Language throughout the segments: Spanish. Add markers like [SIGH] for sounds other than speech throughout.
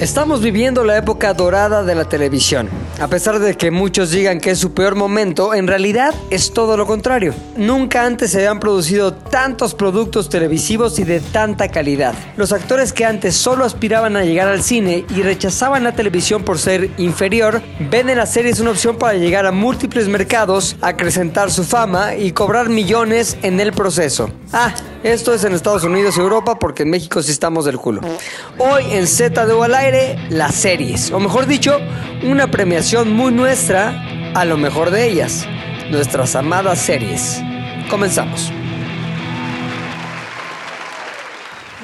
Estamos viviendo la época dorada de la televisión. A pesar de que muchos digan que es su peor momento, en realidad es todo lo contrario. Nunca antes se habían producido tantos productos televisivos y de tanta calidad. Los actores que antes solo aspiraban a llegar al cine y rechazaban la televisión por ser inferior, ven en las series una opción para llegar a múltiples mercados, acrecentar su fama y cobrar millones en el proceso. Ah, esto es en Estados Unidos y Europa porque en México sí estamos del culo. Hoy en ZDU al aire, las series. O mejor dicho, una premiación muy nuestra a lo mejor de ellas. Nuestras amadas series. Comenzamos.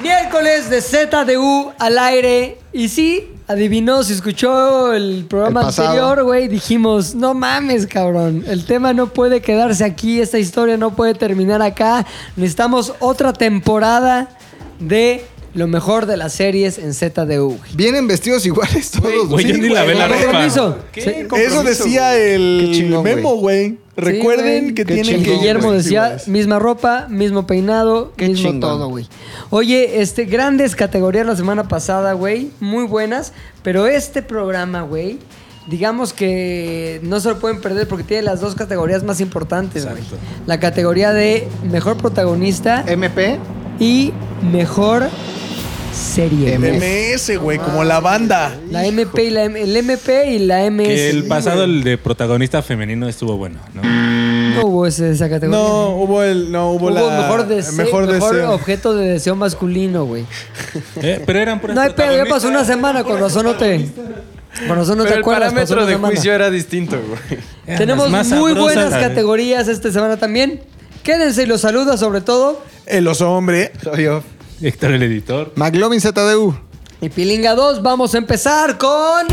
Miércoles de ZDU al aire. Y sí, adivinó, si escuchó el programa El anterior, güey, dijimos, no mames, cabrón. El tema no puede quedarse aquí, esta historia no puede terminar acá. Necesitamos otra temporada de lo mejor de las series en ZDU. güey. Vienen vestidos iguales todos. güey, yo ni la ve la ropa. Compromiso. ¿Qué? Sí. Eso decía el Qué chingón, memo, güey. Recuerden Sí, que güey. tienen que Guillermo decía, iguales. misma ropa, mismo peinado, Qué mismo chingón. todo, güey. Oye, este, grandes categorías la semana pasada, güey, muy buenas, pero este programa, güey, digamos que no se lo pueden perder porque tiene las dos categorías más importantes, güey. Exacto. La categoría de mejor protagonista MP. y mejor serie. MS, güey, como la banda. La MP y la M- el MP y la MS. Que el pasado, el de protagonista femenino, estuvo bueno, ¿no? No hubo ese- esa categoría. No, hubo el. No, hubo, Hubo la. mejor, deseo, mejor mejor, deseo. objeto de deseo masculino, güey. [LAUGHS] Eh, Pero eran puras No hay pedo, ya protagonistas. pasó una semana, con razón no te... Con razón no Pero te el acuerdas, pasó parámetro una de semana. juicio era distinto, güey. Eran Tenemos las más muy sabrosas, buenas categorías esta semana también. Quédense y los saluda sobre todo. El oso hombre. Soy yo. Héctor, el editor. McLovin ZDU. Y Pilinga 2, vamos a empezar con...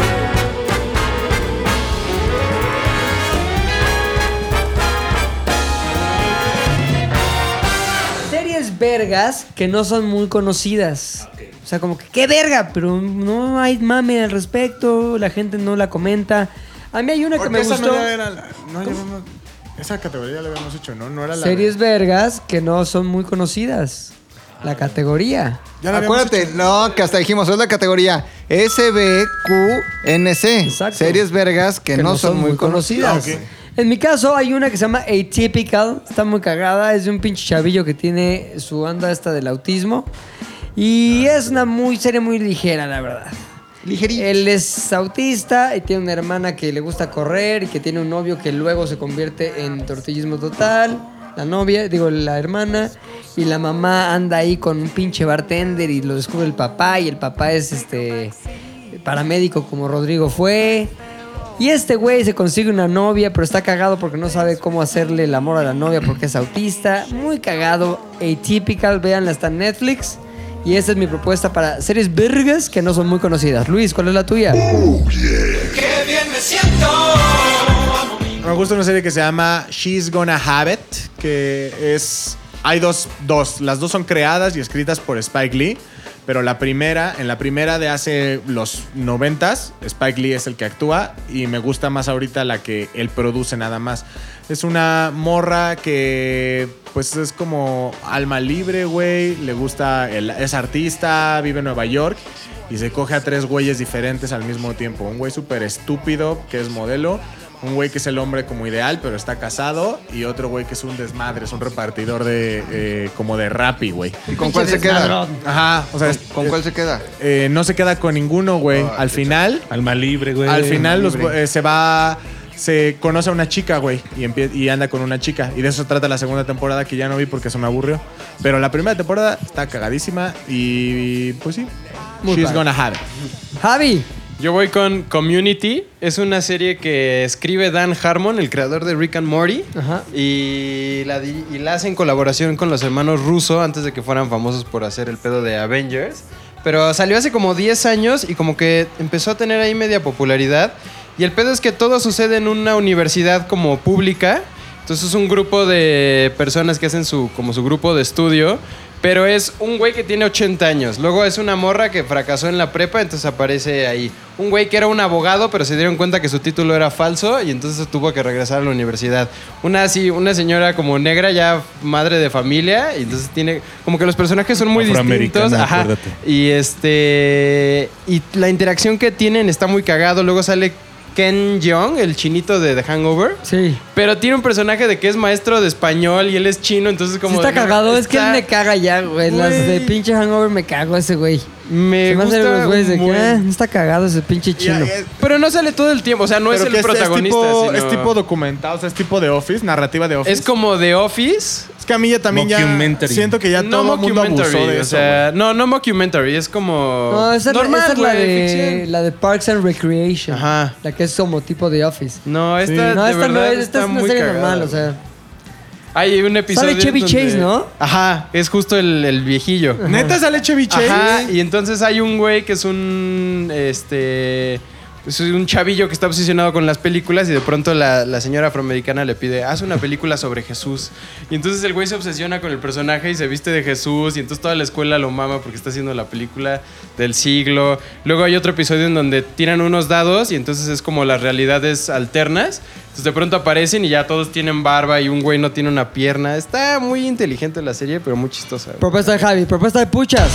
Series vergas que no son muy conocidas. O sea, como que, qué verga, pero no hay mame al respecto, la gente no la comenta. A mí hay una que me esa gustó. no ya era la- no, ya habíamos- esa categoría la habíamos hecho, ¿no? No era la. Series vergas que no son muy conocidas. La categoría. Ya la Acuérdate, no, que hasta dijimos, es la categoría SBQNC. Exacto. Series vergas que, no, son, muy conocidas. Ah. En mi caso hay una que se llama Atypical, está muy cagada, es de un pinche chavillo que tiene su onda esta del autismo y es una muy serie muy ligera, la verdad. Ligerito. Él es autista y tiene una hermana que le gusta correr y que tiene un novio que luego se convierte en tortillismo total. La novia, digo, la hermana. Y la mamá anda ahí con un pinche bartender y lo descubre el papá. Y el papá es este paramédico como Rodrigo fue. Y este güey se consigue una novia, pero está cagado porque no sabe cómo hacerle el amor a la novia porque es autista. Muy cagado. Atypical, véanla, está en Netflix. Y esa es mi propuesta para series vergas que no son muy conocidas. Luis, ¿cuál es la tuya? Me gusta una serie que se llama She's Gonna Have It, que es... Hay dos, dos. Las dos son creadas y escritas por Spike Lee, pero la primera, en la primera de hace los noventas, Spike Lee es el que actúa y me gusta más ahorita la que él produce nada más. Es una morra que pues es como alma libre, güey, le gusta, el- es artista, vive en Nueva York y se coge a tres güeyes diferentes al mismo tiempo. Un güey súper estúpido, que es modelo. Un güey que es el hombre como ideal, pero está casado. Y otro güey que es un desmadre, es un repartidor de eh, como de rapi, güey. ¿Y con cuál se queda? Ajá, o sea, ¿Con cuál se queda? eh, no se queda con ninguno, güey. al final, Alma libre, güey. al final los- eh, se va, se conoce a una chica, güey, y, anda con una chica. Y de eso trata la segunda temporada que ya no vi porque se me aburrió. Pero la primera temporada está cagadísima y pues sí. Muy She's gonna have it. Javi. Yo voy con Community. Es una serie que escribe Dan Harmon, el creador de Rick and Morty. Ajá. Y la, y la hace en colaboración con los hermanos Russo antes de que fueran famosos por hacer el pedo de Avengers. Pero salió hace como 10 años y como que empezó a tener ahí media popularidad. Y el pedo es que todo sucede en una universidad como pública. Entonces es un grupo de personas que hacen su, como su grupo de estudio. Pero es un güey que tiene 80 años. Luego es una morra que fracasó en la prepa, entonces aparece ahí. Un güey que era un abogado, pero se dieron cuenta que su título era falso y entonces tuvo que regresar a la universidad. Una así, una señora como negra, ya madre de familia, y entonces tiene. Como que los personajes son muy distintos. Ajá. acuérdate. Y este. Y la interacción que tienen está muy cagado. Luego sale Ken Jeong, el chinito de The Hangover. Sí. Pero tiene un personaje de que es maestro de español y él es chino, entonces Sí como... está de- cagado, es que él me caga ya, güey. Las de pinche hangover me cago ese güey. Me Se gusta los güeyes de que, no está cagado ese pinche chino. Pero no sale todo el tiempo, o sea, no es el protagonista. Es tipo, sino- es tipo documental, o sea, es tipo de Office, narrativa de Office. Es como The Office. Que a mí ya también ya siento que ya no todo el mundo abusó de o eso. sea, no, no mockumentary, es como No, esa normal, esa es la, de, la de Parks and Recreation. Ajá. La que es como tipo de Office. No, esta no, de esta no es, esta está es una muy serie cagada, normal, o sea. Hay un episodio Sale Chevy donde- Chase, ¿no? Ajá, es justo el, el viejillo. Neta sale Chevy Chase. Ajá, y entonces hay un güey que es un. Este. Es un chavillo que está obsesionado con las películas y de pronto la, la señora afroamericana le pide, haz una película sobre Jesús. Y entonces el güey se obsesiona con el personaje y se viste de Jesús y entonces toda la escuela lo mama porque está haciendo la película del siglo. Luego hay otro episodio en donde tiran unos dados y entonces es como las realidades alternas. Entonces de pronto aparecen y ya todos tienen barba y un güey no tiene una pierna. Está muy inteligente la serie, pero muy chistosa. Propuesta de Javi, propuesta de Puchas.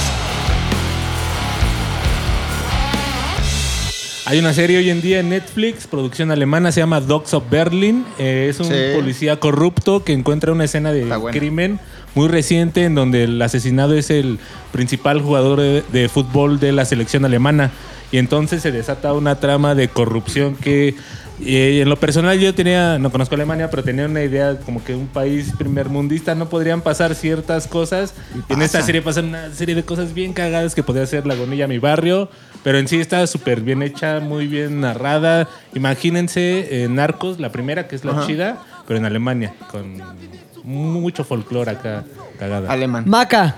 Hay una serie hoy en día en Netflix, producción alemana, se llama Dogs of Berlin. Eh, es un Sí. policía corrupto que encuentra una escena de crimen muy reciente en donde el asesinado es el principal jugador de, de fútbol de la selección alemana. Y entonces se desata una trama de corrupción que eh, en lo personal yo tenía, no conozco Alemania, pero tenía una idea como que un país primermundista no podrían pasar ciertas cosas. Y en esta serie pasan una serie de cosas bien cagadas que podría ser Lagunilla, mi barrio, pero en sí está súper bien hecha, muy bien narrada. Imagínense eh, Narcos, la primera, que es la chida, pero en Alemania, con mucho folclore acá cagada. Alemán. Maca.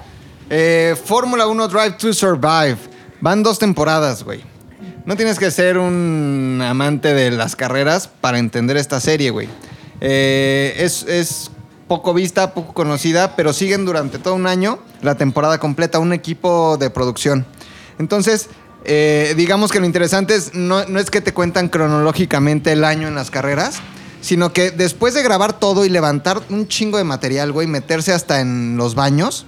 Eh, Fórmula 1 Drive to Survive. Van dos temporadas, güey. No tienes que ser un amante de las carreras para entender esta serie, güey. Eh, es, poco vista, poco conocida, pero siguen durante todo un año la temporada completa, un equipo de producción. Entonces, eh, digamos que lo interesante es, no, no es que te cuentan cronológicamente el año en las carreras, sino que después de grabar todo y levantar un chingo de material, güey, meterse hasta en los baños,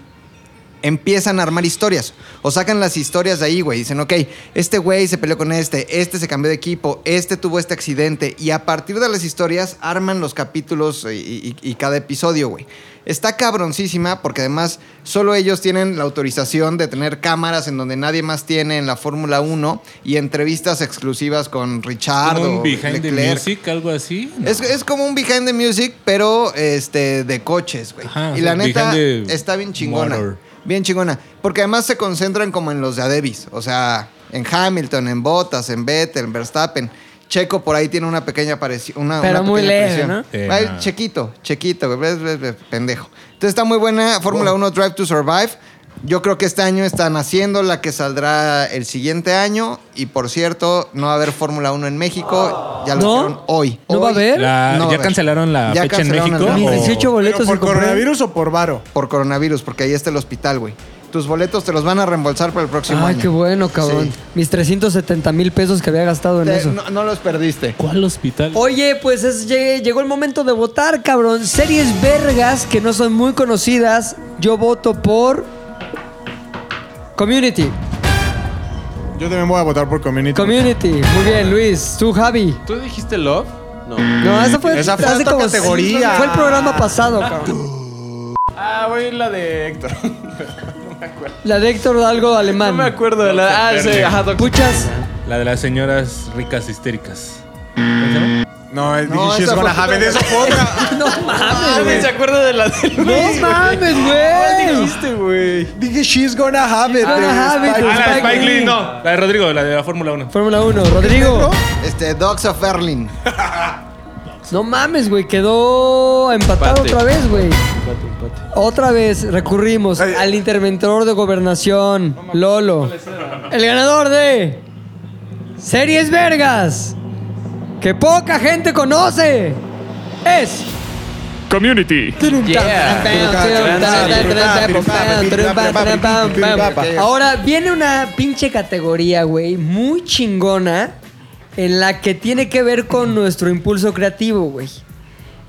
empiezan a armar historias. O sacan las historias de ahí, güey. Dicen, ok, este güey se peleó con este, este se cambió de equipo, este tuvo este accidente. Y a partir de las historias arman los capítulos y, y- y cada episodio, güey. Está cabroncísima porque además solo ellos tienen la autorización de tener cámaras en donde nadie más tiene en la Fórmula 1 y entrevistas exclusivas con Richard como un behind the music, algo así. ¿no? Es, es como un behind the music, pero este de coches, güey. Y la neta está bien chingona. motor. Bien chingona. Porque además se concentran como en los de Adebis. O sea, en Hamilton, en Bottas, en Vettel, en Verstappen. Checo por ahí tiene una pequeña aparición. Una, Pero una muy leve, aparición. ¿no? Eh, Ay, no. Chequito, chequito, pendejo. Entonces está muy buena Fórmula 1 Drive to Survive. Yo creo que este año están haciendo la que saldrá el siguiente año. Y por cierto, no va a haber Fórmula 1 en México. Ya lo ¿No? hoy. ¿No va a haber? La- No va ¿Ya haber. cancelaron la Ya fecha en México? el- Mis o- 18 boletos ¿Pero por coronavirus o por varo? por coronavirus, porque ahí está el hospital, güey. Tus boletos te los van a reembolsar para el próximo Ay, año. qué bueno, cabrón. Sí. Mis 370 mil pesos que había gastado en Te- eso. no, no los perdiste. ¿Cuál hospital? Oye, pues es- llegué- llegó el momento de votar, cabrón. Series vergas que no son muy conocidas. Yo voto por. Community. Yo también voy a votar por Community. Community. Muy bien, Luis. Tú, Javi. ¿Tú dijiste Love? No. No, esa fue. Esa fue hace otra como- categoría. Fue el programa pasado, cabrón. Ah, voy a ir la de Héctor. [LAUGHS] La de Héctor algo alemán. No me acuerdo de la. Ah, sí, ajá, Puchas. La de las señoras ricas histéricas. ¿Cómo se llama? No, es- No, dije She's esa gonna have it. fue otra. [LAUGHS] No mames, güey. se acuerda de la del No mames, ¿Cuál güey. dijiste, güey? Dije She's gonna have it. gonna de have it. Spike Ah, la de Spike Spike Lee. Lee, no. La de Rodrigo, la de la Fórmula 1. Fórmula 1. Rodrigo. Este, Dogs of Berlin. [LAUGHS] No mames, güey. Quedó empatado Empate. otra vez, güey. Otra vez recurrimos Ay. al interventor de gobernación, Lolo. El ganador de Series Vergas, que poca gente conoce, es Community. Ahora viene una pinche categoría, güey, muy chingona en la que tiene que ver con nuestro impulso creativo, güey.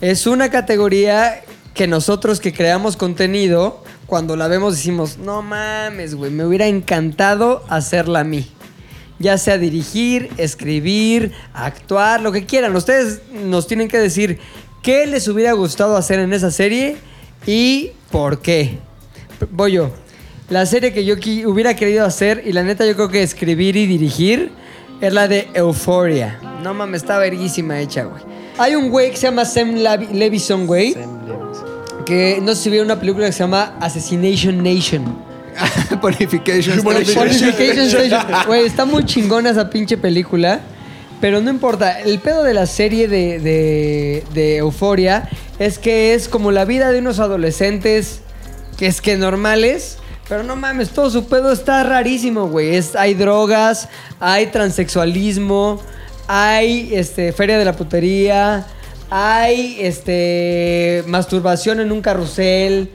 Es una categoría que nosotros que creamos contenido, cuando la vemos decimos, no mames, güey, me hubiera encantado hacerla a mí. Ya sea dirigir, escribir, actuar, lo que quieran. Ustedes nos tienen que decir qué les hubiera gustado hacer en esa serie y por qué. Voy yo. La serie que yo hubiera querido hacer, y la neta yo creo que escribir y dirigir, es la de Euphoria. No mames, está verguísima hecha, güey. Hay un güey que se llama Sam Lavi- Levison, güey, que no sé si vieron una película que se llama Assassination Nation. [LAUGHS] Purification. Purification Station. Güey, está muy chingona esa pinche película. Pero no importa. El pedo de la serie de, de, de Euforia es que es como la vida de unos adolescentes que es que normales. Pero no mames, todo su pedo está rarísimo, güey. Es, hay drogas, hay transexualismo, hay este, feria de la putería, hay este, masturbación en un carrusel.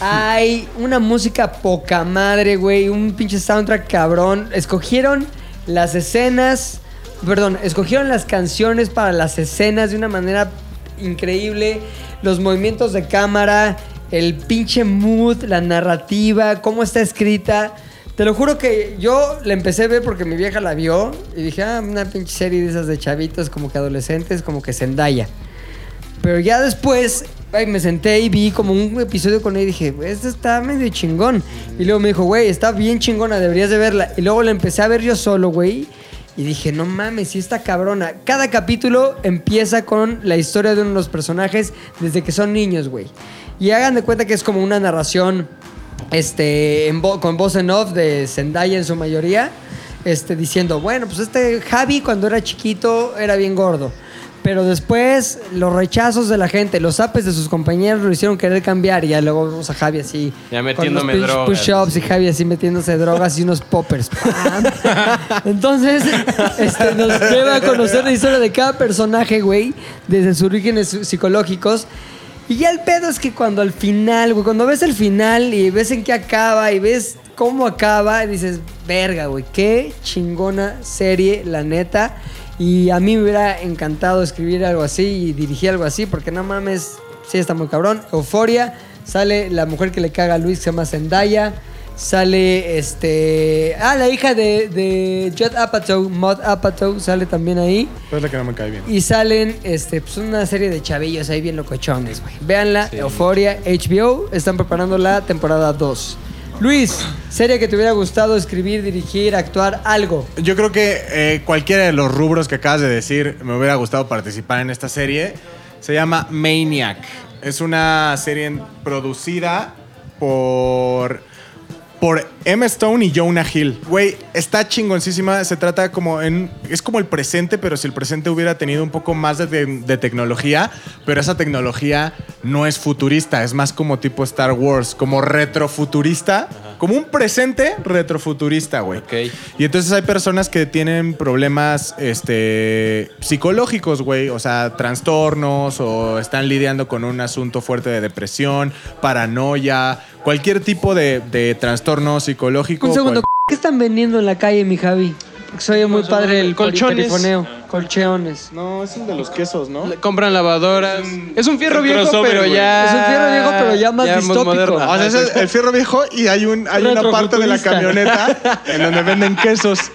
Hay una música poca madre, güey. Un pinche soundtrack cabrón. Escogieron las escenas. Perdón, escogieron las canciones para las escenas de una manera increíble. Los movimientos de cámara, el pinche mood, la narrativa, cómo está escrita. Te lo juro que yo la empecé a ver porque mi vieja la vio y dije, ah, una pinche serie de esas de chavitos, como que adolescentes, como que Zendaya. Pero ya después ay, me senté y vi como un episodio con él y dije, esto está medio chingón. Y luego me dijo, güey, está bien chingona, deberías de verla. Y luego la empecé a ver yo solo, güey. Y dije, no mames, sí está cabrona. Cada capítulo empieza con la historia de uno de los personajes desde que son niños, güey. Y hagan de cuenta que es como una narración este, en vo- con voz en off de Zendaya en su mayoría, este, diciendo, bueno, pues este Javi cuando era chiquito era bien gordo. Pero después los rechazos de la gente, los apes de sus compañeros lo hicieron querer cambiar y ya luego vemos a Javi así. Ya con metiéndome los push- drogas. push-ups y Javi así metiéndose drogas y unos poppers. [LAUGHS] Entonces, este, nos lleva a conocer la historia de cada personaje, güey, desde sus orígenes psicológicos. Y ya el pedo es que cuando al final, güey, cuando ves el final y ves en qué acaba y ves cómo acaba, dices, verga, güey, qué chingona serie, la neta. Y a mí me hubiera encantado escribir algo así y dirigir algo así, porque no mames, sí está muy cabrón. Euforia, sale la mujer que le caga a Luis, que se llama Zendaya. Sale este. Ah, la hija de, de Judd Apatow, Maud Apatow, sale también ahí. Es la que no me cae bien. Y salen este, pues una serie de chavillos ahí bien locochones, güey. Véanla, Euforia, HBO, están preparando la temporada 2. Luis, serie que te hubiera gustado escribir, dirigir, actuar, algo. Yo creo que eh, cualquiera de los rubros que acabas de decir me hubiera gustado participar en esta serie. Se llama Maniac. Es una serie producida por por Emma Stone y Jonah Hill. Güey, está chingoncísima. Se trata como en. Es como el presente, pero si el presente hubiera tenido un poco más de, te- de tecnología, pero esa tecnología no es futurista, es más como tipo Star Wars, como retrofuturista. Como un presente retrofuturista, güey. Ok. Y entonces hay personas que tienen problemas este, psicológicos, güey. O sea, trastornos o están lidiando con un asunto fuerte de depresión, paranoia, cualquier tipo de, de trastorno psicológico. Un segundo, cual- ¿qué están vendiendo en la calle, mi Javi? Soy muy padre el Colchones. perifoneo. Colchones. No, es el de los quesos, ¿no? Le- Compran lavadoras. Es un fierro un viejo, pero ya. Es un fierro viejo, pero ya más distópico. moderno. O sea, es el, el fierro viejo y hay, un, hay una parte de la camioneta en donde venden quesos. [LAUGHS]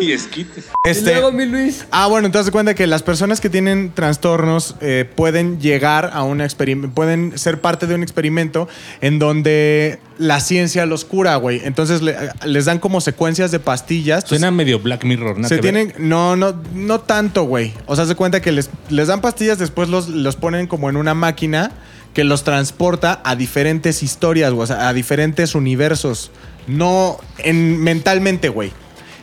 Y esquites. Y Este, luego, mi Luis. Ah, bueno, entonces cuenta que las personas que tienen trastornos eh, pueden llegar a un experimento, pueden ser parte de un experimento en donde la ciencia los cura, güey. Entonces le- les dan como secuencias de pastillas. Suena medio Black Mirror, ¿no? se tienen, no, no, no tanto, güey. O sea, se cuenta que les, les dan pastillas, después los, los ponen como en una máquina que los transporta a diferentes historias, güey, o sea, a diferentes universos. No en, mentalmente, güey.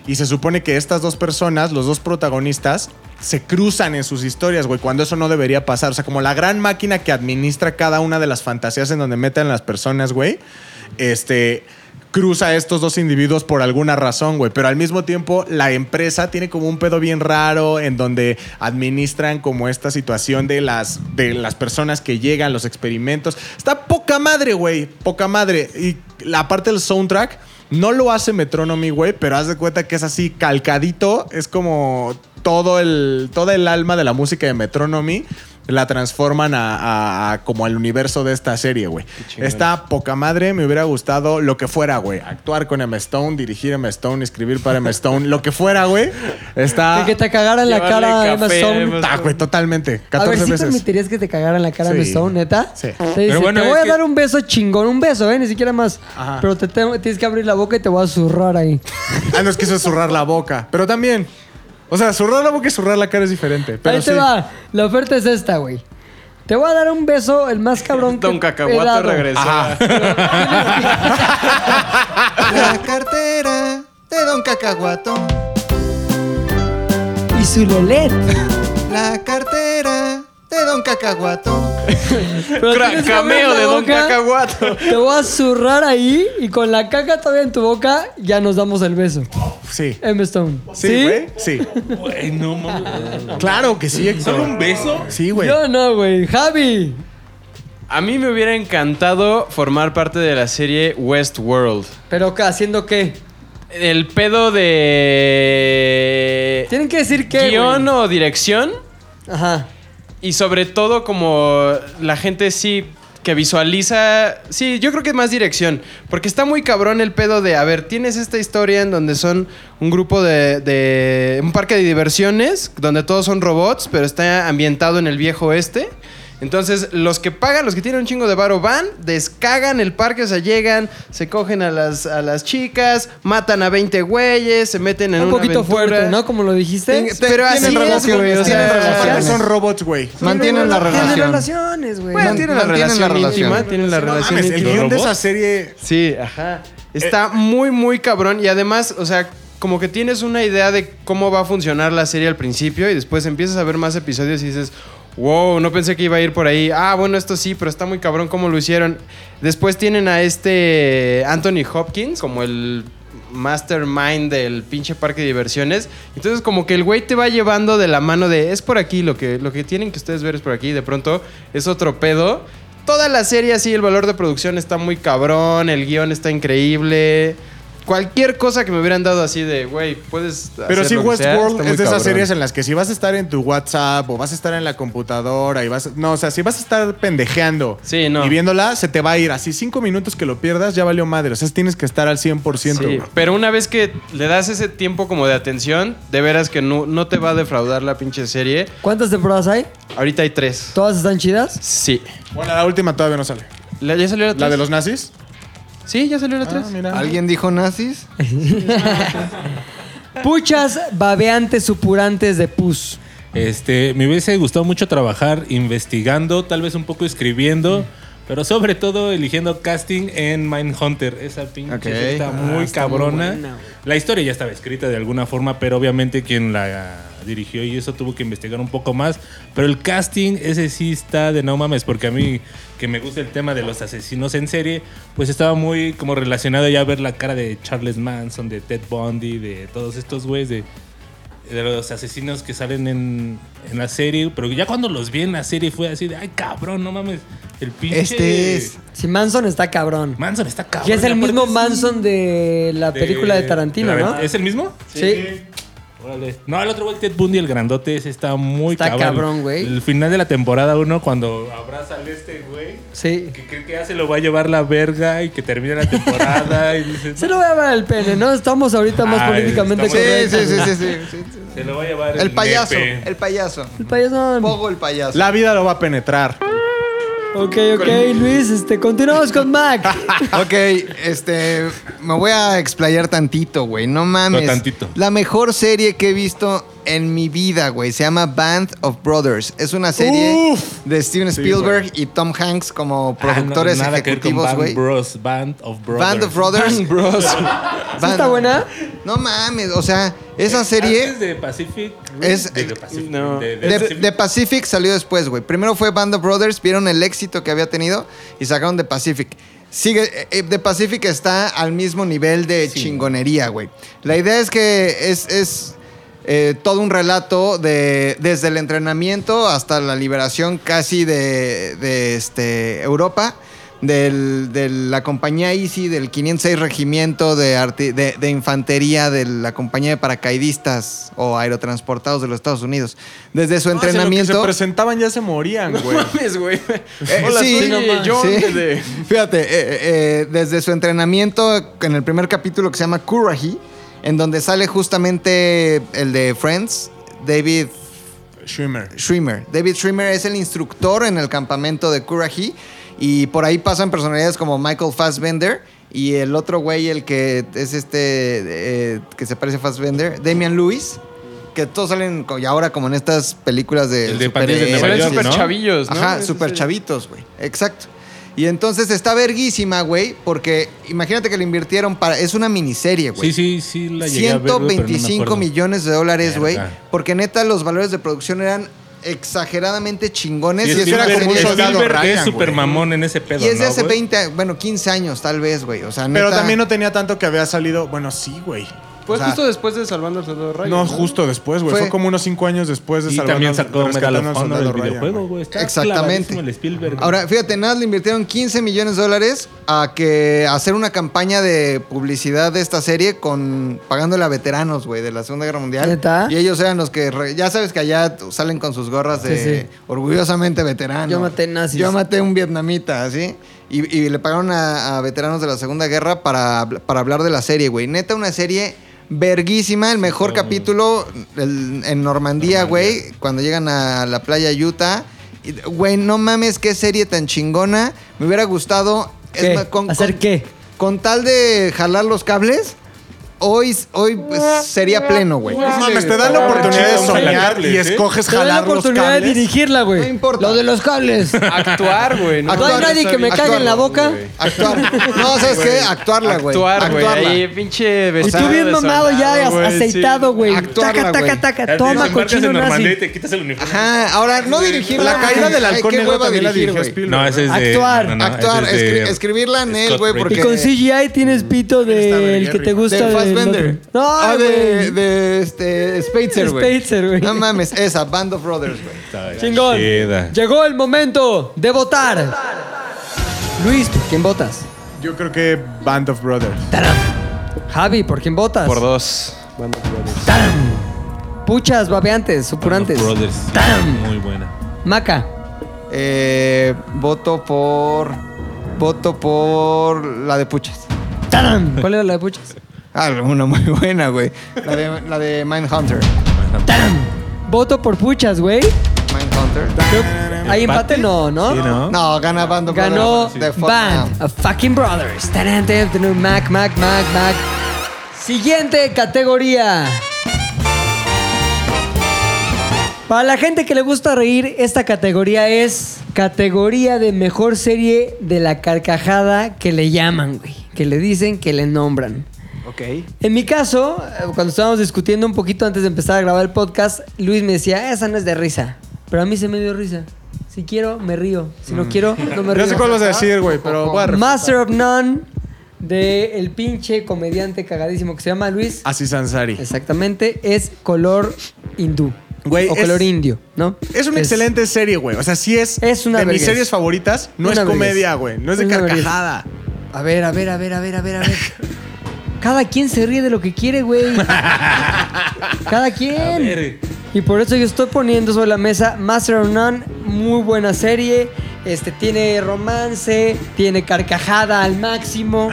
Y se supone que estas dos personas, los dos protagonistas, se cruzan en sus historias, güey, cuando eso no debería pasar. O sea, como la gran máquina que administra cada una de las fantasías en donde meten las personas, güey. Este cruza a estos dos individuos por alguna razón, güey. Pero al mismo tiempo, la empresa tiene como un pedo bien raro en donde administran como esta situación de las, de las personas que llegan, los experimentos. Está poca madre, güey. Poca madre. Y la parte del soundtrack no lo hace Metronomy, güey, pero haz de cuenta que es así calcadito. Es como todo el, todo el alma de la música de Metronomy la transforman a, a- a como al universo de esta serie, güey. Está poca madre, me hubiera gustado lo que fuera, güey. Actuar con Emma Stone, dirigir Emma Stone, escribir para Emma Stone, lo que fuera, güey. Está... Que te cagara en la cara café, Stone. Ah, güey, totalmente. A ver, 14 ¿sí veces. permitirías que te cagara en la cara Sí. Stone, neta? Sí. Te dice, Pero bueno, te es voy a que- dar un beso chingón, un beso, ¿eh? Ni siquiera más. Ajá. Pero te tengo- tienes que abrir la boca y te voy a zurrar ahí. Ah, no es que eso es zurrar la boca. Pero también. O sea, zurrar la boca y zurrar la cara es diferente. Pero ahí te sí. va. La oferta es esta, güey. Te voy a dar un beso, el más cabrón que Don he Cacahuate dado. regresó. [LAUGHS] La cartera de Don Cacahuato. Y su lelet. La cartera de Don Cacahuato. [LAUGHS] Pero Cra- tienes que abrir cameo la de Don boca, Cacahuato. Te voy a zurrar ahí y con la caca todavía en tu boca ya nos damos el beso. Sí. Emma Stone. Sí, güey. Sí. Güey, no mames. Claro que sí, Héctor. ¿Solo un beso? Sí, güey. Yo no, güey. Javi. A mí me hubiera encantado formar parte de la serie Westworld. ¿Pero qué? ¿Haciendo qué? El pedo de. Tienen que decir qué, Guión o dirección. Ajá. Y sobre todo, como la gente sí que visualiza. Sí, yo creo que más dirección. Porque está muy cabrón el pedo de. A ver, tienes esta historia en donde son un grupo de. de- un parque de diversiones, donde todos son robots, pero está ambientado en el viejo oeste. Entonces, los que pagan, los que tienen un chingo de varo, van, descagan el parque, o sea, llegan, se cogen a las, a las chicas, matan a 20 güeyes, se meten en Un una poquito aventura. fuerte, ¿no? Como lo dijiste. Tienen- Pero así tienen es, relación, güey, o tienen sea, son robots, güey. Mantienen la Tienen relación. relaciones, güey. Bueno, tienen la relación, la relación. íntima, tienen la No relación mames, el íntima. guion de esa serie. Sí, ajá. Está muy, muy cabrón. Y además, o sea, como que tienes una idea de cómo va a funcionar la serie al principio y después empiezas a ver más episodios y dices, wow, no pensé que iba a ir por ahí. Ah, bueno, esto sí, pero está muy cabrón cómo lo hicieron. Después tienen a este Anthony Hopkins como el mastermind del pinche parque de diversiones. Entonces como que el güey te va llevando de la mano de, es por aquí, lo que, lo que tienen que ustedes ver es por aquí. De pronto es otro pedo. Toda la serie así, el valor de producción está muy cabrón, el guion está increíble. Cualquier cosa que me hubieran dado así de, güey, puedes... Pero hacer sí, sea, Westworld es de esas cabrón. series en las que si vas a estar en tu WhatsApp o vas a estar en la computadora y vas. a- No, o sea, si vas a estar pendejeando Sí, no. y viéndola, se te va a ir. Así cinco minutos que lo pierdas, ya valió madre. O sea, tienes que estar al 100%. Sí, pero una vez que le das ese tiempo como de atención, de veras que no, no te va a defraudar la pinche serie. ¿Cuántas temporadas hay? Ahorita hay tres. ¿Todas están chidas? Sí. Bueno, la última todavía no sale. ¿La- ¿Ya salió la? ¿La de los nazis? Sí, ya salió la tres. Ah, mira. ¿Alguien dijo nazis? [LAUGHS] Puchas babeantes supurantes de pus. Este, me hubiese gustado mucho trabajar investigando, tal vez un poco escribiendo, pero sobre todo eligiendo casting en Mindhunter. Esa pinche Ok. serie está muy está cabrona. la historia ya estaba escrita de alguna forma, pero obviamente quien la dirigió y eso tuvo que investigar un poco más. Pero el casting, ese sí está de no mames, porque a mí que me gusta el tema de los asesinos en serie, pues estaba muy como relacionado ya a ver la cara de Charles Manson, de Ted Bundy, de todos estos güeyes de de los asesinos que salen en, en la serie, pero ya cuando los vi en la serie fue así de, ay cabrón, no mames, el pinche... Este es. Si Manson está cabrón. Manson está cabrón. Y es el mismo Manson de la película de Tarantino, de la- ¿no? ¿Es el mismo? Sí. Órale. No, el otro güey, Ted Bundy, el grandote, ese está muy Está cabrón, güey. El final de la temporada 1, cuando abraza al este güey, Sí. que cree que ya se lo va a llevar la verga y que termina la temporada [LAUGHS] y dice, Se lo voy a ver al pene, ¿no? Estamos ahorita más Ay, políticamente estamos- sí, sí, sí, [LAUGHS] sí, sí, sí. se lo va a llevar el, El payaso, nepe". el payaso. El payaso. Pogo el payaso. La vida lo va a penetrar. Ok, ok, Luis, este, continuamos con Mac. [LAUGHS] Ok, este, me voy a explayar tantito, güey. No mames. No, tantito. La mejor serie que he visto en mi vida, güey. Se llama Band of Brothers. Es una serie de Steven Sí, Spielberg y Tom Hanks como productores Ah, no, nada que ver con ejecutivos, Band güey. Bros, Band of Brothers. Band of Brothers. Bros. [LAUGHS] ¿Sí está buena? No mames, o sea, esa serie Antes de Pacific. Es- de, de Pacific, no. de- Pacific. de Pacific salió después, güey. Primero fue Band of Brothers, vieron el éxito que había tenido y sacaron The Pacific. Sigue, eh, eh, The Pacific está al mismo nivel de chingonería, güey. La idea es que es, es eh, todo un relato de desde el entrenamiento hasta la liberación casi de, de, este, Europa. Del, de la compañía Easy, del 506 Regimiento de, arti- de, de Infantería, de la compañía de paracaidistas o aerotransportados de los Estados Unidos. Desde su No, si en lo que entrenamiento. se presentaban ya se morían, güey. Mames, güey. Eh, Hola, sí, soy no mames. John Sí. de- Fíjate, eh, eh, desde su entrenamiento en el primer capítulo que se llama Courage, en donde sale justamente el de Friends, David Schwimmer. Schwimmer. David Schwimmer es el instructor en el campamento de Courage y por ahí pasan personalidades como Michael Fassbender y el otro güey, el que es este, eh, que se parece a Fassbender, Damian Lewis, que todos salen y ahora como en estas películas de El de Pandillas de Nueva Eran York, súper ¿no? chavillos, ¿no? Ajá, serie. chavitos, güey. Exacto. Y entonces está verguísima, güey, porque imagínate que le invirtieron para... Es una miniserie, güey. Sí, sí, sí, la llegué a ver, güey, pero no me 125 acuerdo. millones de dólares, güey. Porque neta los valores de producción eran exageradamente chingones. Y es una Spielberg, serie- como un soldado Spielberg Ryan, es súper mamón en ese pedo, y es de ¿no, hace güey? 20, bueno, 15 años tal vez, güey. O sea, neta... Pero también no tenía tanto que había salido. Bueno, sí, güey. Fue O sea, justo después de Salvando al Soldado Ryan. No, justo después, güey. Fue- Fue, como unos cinco años después de Y Salvando también sacó al Soldado Ryan, videojuego, güey. güey. Está Exactamente. clavadísimo el Spielberg. Ahora, fíjate, nada, le invirtieron 15 millones de dólares a que hacer una campaña de publicidad de esta serie con pagándole a veteranos, güey, de la Segunda Guerra Mundial. ¿Neta? Y ellos eran los que, re- ya sabes que allá salen con sus gorras de Sí, sí. orgullosamente veterano. Yo maté nazis. Yo maté un vietnamita, ¿así? Y, y le pagaron a, a veteranos de la Segunda Guerra para, para hablar de la serie, güey. Neta, una serie verguísima, el mejor capítulo el- en Normandía, güey, cuando llegan a la playa Utah. Y, Güey, no mames, qué serie tan chingona. Me hubiera gustado... es ¿Qué? más, con- ¿Hacer con- qué? Con tal de jalar los cables, hoy, hoy pues, sería pleno, güey. No mames, te dan la oportunidad de soñar y escoges Te da la jalar los oportunidad de cables. dirigirla, güey. No importa. Lo de los cables. Actuar, güey. No hay Actuar, nadie que me cague en la boca. güey. Actuar. No, ¿sabes qué? Actuarla, güey. Actuar, güey. Actuarla. Ahí, pinche Y tú bien mamado ya, güey, aceitado, sí. güey. Actuarla, Taca, güey. taca, taca. Toma, cochino en Normandía y nazi. te quitas el uniforme. Ajá, ahora no dirigirla. La caída del halcón negro también la dirigió güey. Spielberg. No, ese es de... Actuar. no, no, no, Actuar, ese es de escri- escribirla en él, Scott güey, porque- Y con CGI tienes pito del que te gusta De Fassbender. No, Ah, de, de este, Spitzer, güey. No mames, esa, Band of Brothers, güey. Chingón. chida. Llegó el momento de votar. Luis, ¿por quién votas? Yo creo que Band of Brothers. Taram. Javi, ¿por quién votas? Por dos. Band of Brothers. Taram. Puchas, babeantes, supurantes. Band of Brothers. Taram. Muy buena. Maca. Eh, voto por. Voto por la de Puchas. Taram. ¿Cuál era la de Puchas? Ah, una muy [LAUGHS] buena, güey. La de, la de Mindhunter. Voto por Puchas, güey. Mindhunter. Creo- ¿Hay empate? No, ¿no? Sí, ¿no? No, gana Band of Ganó Brothers. De fuck Band now. of Fucking Brothers. Mac, Mac, Mac, Mac. Siguiente categoría. Para la gente que le gusta reír, esta categoría es categoría de mejor serie de la carcajada que le llaman, güey. Que le dicen, que le nombran. Ok. En mi caso, eh, cuando estábamos discutiendo un poquito antes de empezar a grabar el podcast, Luis me decía, esa no es de risa. Pero a mí se me dio risa. Si quiero, me río. Si no quiero, no me [LAUGHS] río. No sé cuál vas a decir, güey, pero voy a Master of None de el pinche comediante cagadísimo que se llama Luis. Aziz Ansari. Exactamente, es color hindú. Güey, o es- color indio, ¿no? Es una excelente serie, güey. O sea, sí es, Es una de mis series favoritas. No Una es comedia, güey. No es de vergüenza. carcajada. A ver, a ver, a ver, a ver, a ver, a ver. [LAUGHS] Cada quien se ríe de lo que quiere, güey. [LAUGHS] Cada quien. Y por eso yo estoy poniendo sobre la mesa Master of None, muy buena serie. Este tiene romance, tiene carcajada al máximo.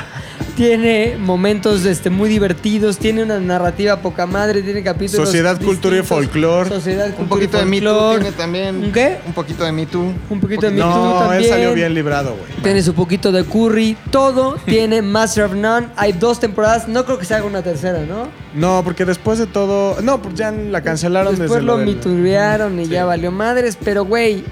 Tiene momentos este, muy divertidos, tiene una narrativa poca madre, tiene capítulos. Sociedad, cultura y folclore. Sociedad, Un cultura poquito y de Me Too folclore. tiene también. ¿Un qué? Un poquito de Me Too. Un poquito de Me Too No, él también. salió bien librado, güey. Tiene su poquito de curry, todo [LAUGHS] tiene Master of None. Hay dos temporadas, no creo que se haga una tercera, ¿no? No, porque después de todo. No, pues ya la cancelaron Después desde lo del- miturearon y ya valió madres, pero güey,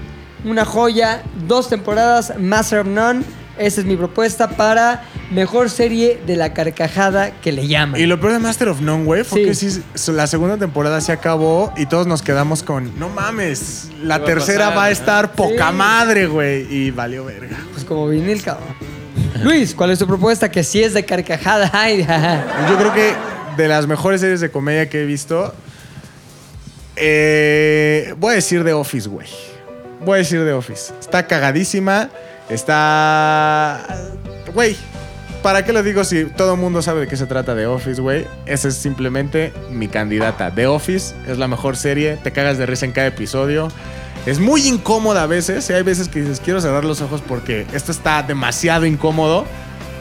una joya, dos temporadas, Master of None. Esa es mi propuesta para mejor serie de la carcajada que le llaman. Y lo peor de Master of None, güey, fue Sí. que sí, la segunda temporada se acabó y todos nos quedamos con, no mames, la ¿Qué va a tercera pasar? va a estar poca Sí. madre, güey. Y valió verga. Pues como vinil, cabrón. Luis, ¿cuál es tu propuesta? Que si es de carcajada. [LAUGHS] Yo creo que de las mejores series de comedia que he visto, eh, voy a decir The Office, güey. Voy a decir The Office. Está cagadísima, está... Güey, ¿para qué lo digo si todo el mundo sabe de qué se trata The Office, güey? Esa es simplemente mi candidata. The Office es la mejor serie, te cagas de risa en cada episodio. Es muy incómoda a veces, y hay veces que dices, quiero cerrar los ojos porque esto está demasiado incómodo.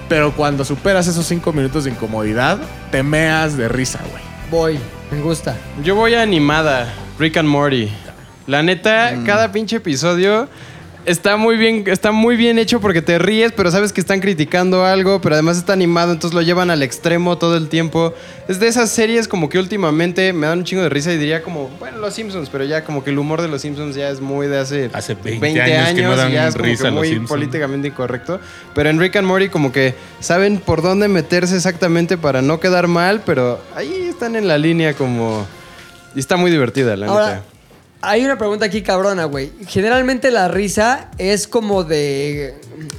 Pero cuando superas esos cinco minutos de incomodidad, te meas de risa, güey. Voy, me gusta. Yo voy a animada, Rick and Morty. La neta, cada pinche episodio está muy bien, está muy bien hecho porque te ríes, pero sabes que están criticando algo, pero además está animado, entonces lo llevan al extremo todo el tiempo. Es de esas series como que últimamente me dan un chingo de risa y diría como, bueno, los Simpsons, pero ya como que el humor de los Simpsons ya es muy de hace, Hace 20 años que no y dan ya es como risa que los muy Simpsons. políticamente incorrecto. Pero en Rick and Morty como que saben por dónde meterse exactamente para no quedar mal, pero ahí están en la línea como... Y está muy divertida, la Ahora, neta. Hay una pregunta aquí cabrona, güey. Generalmente la risa es como de.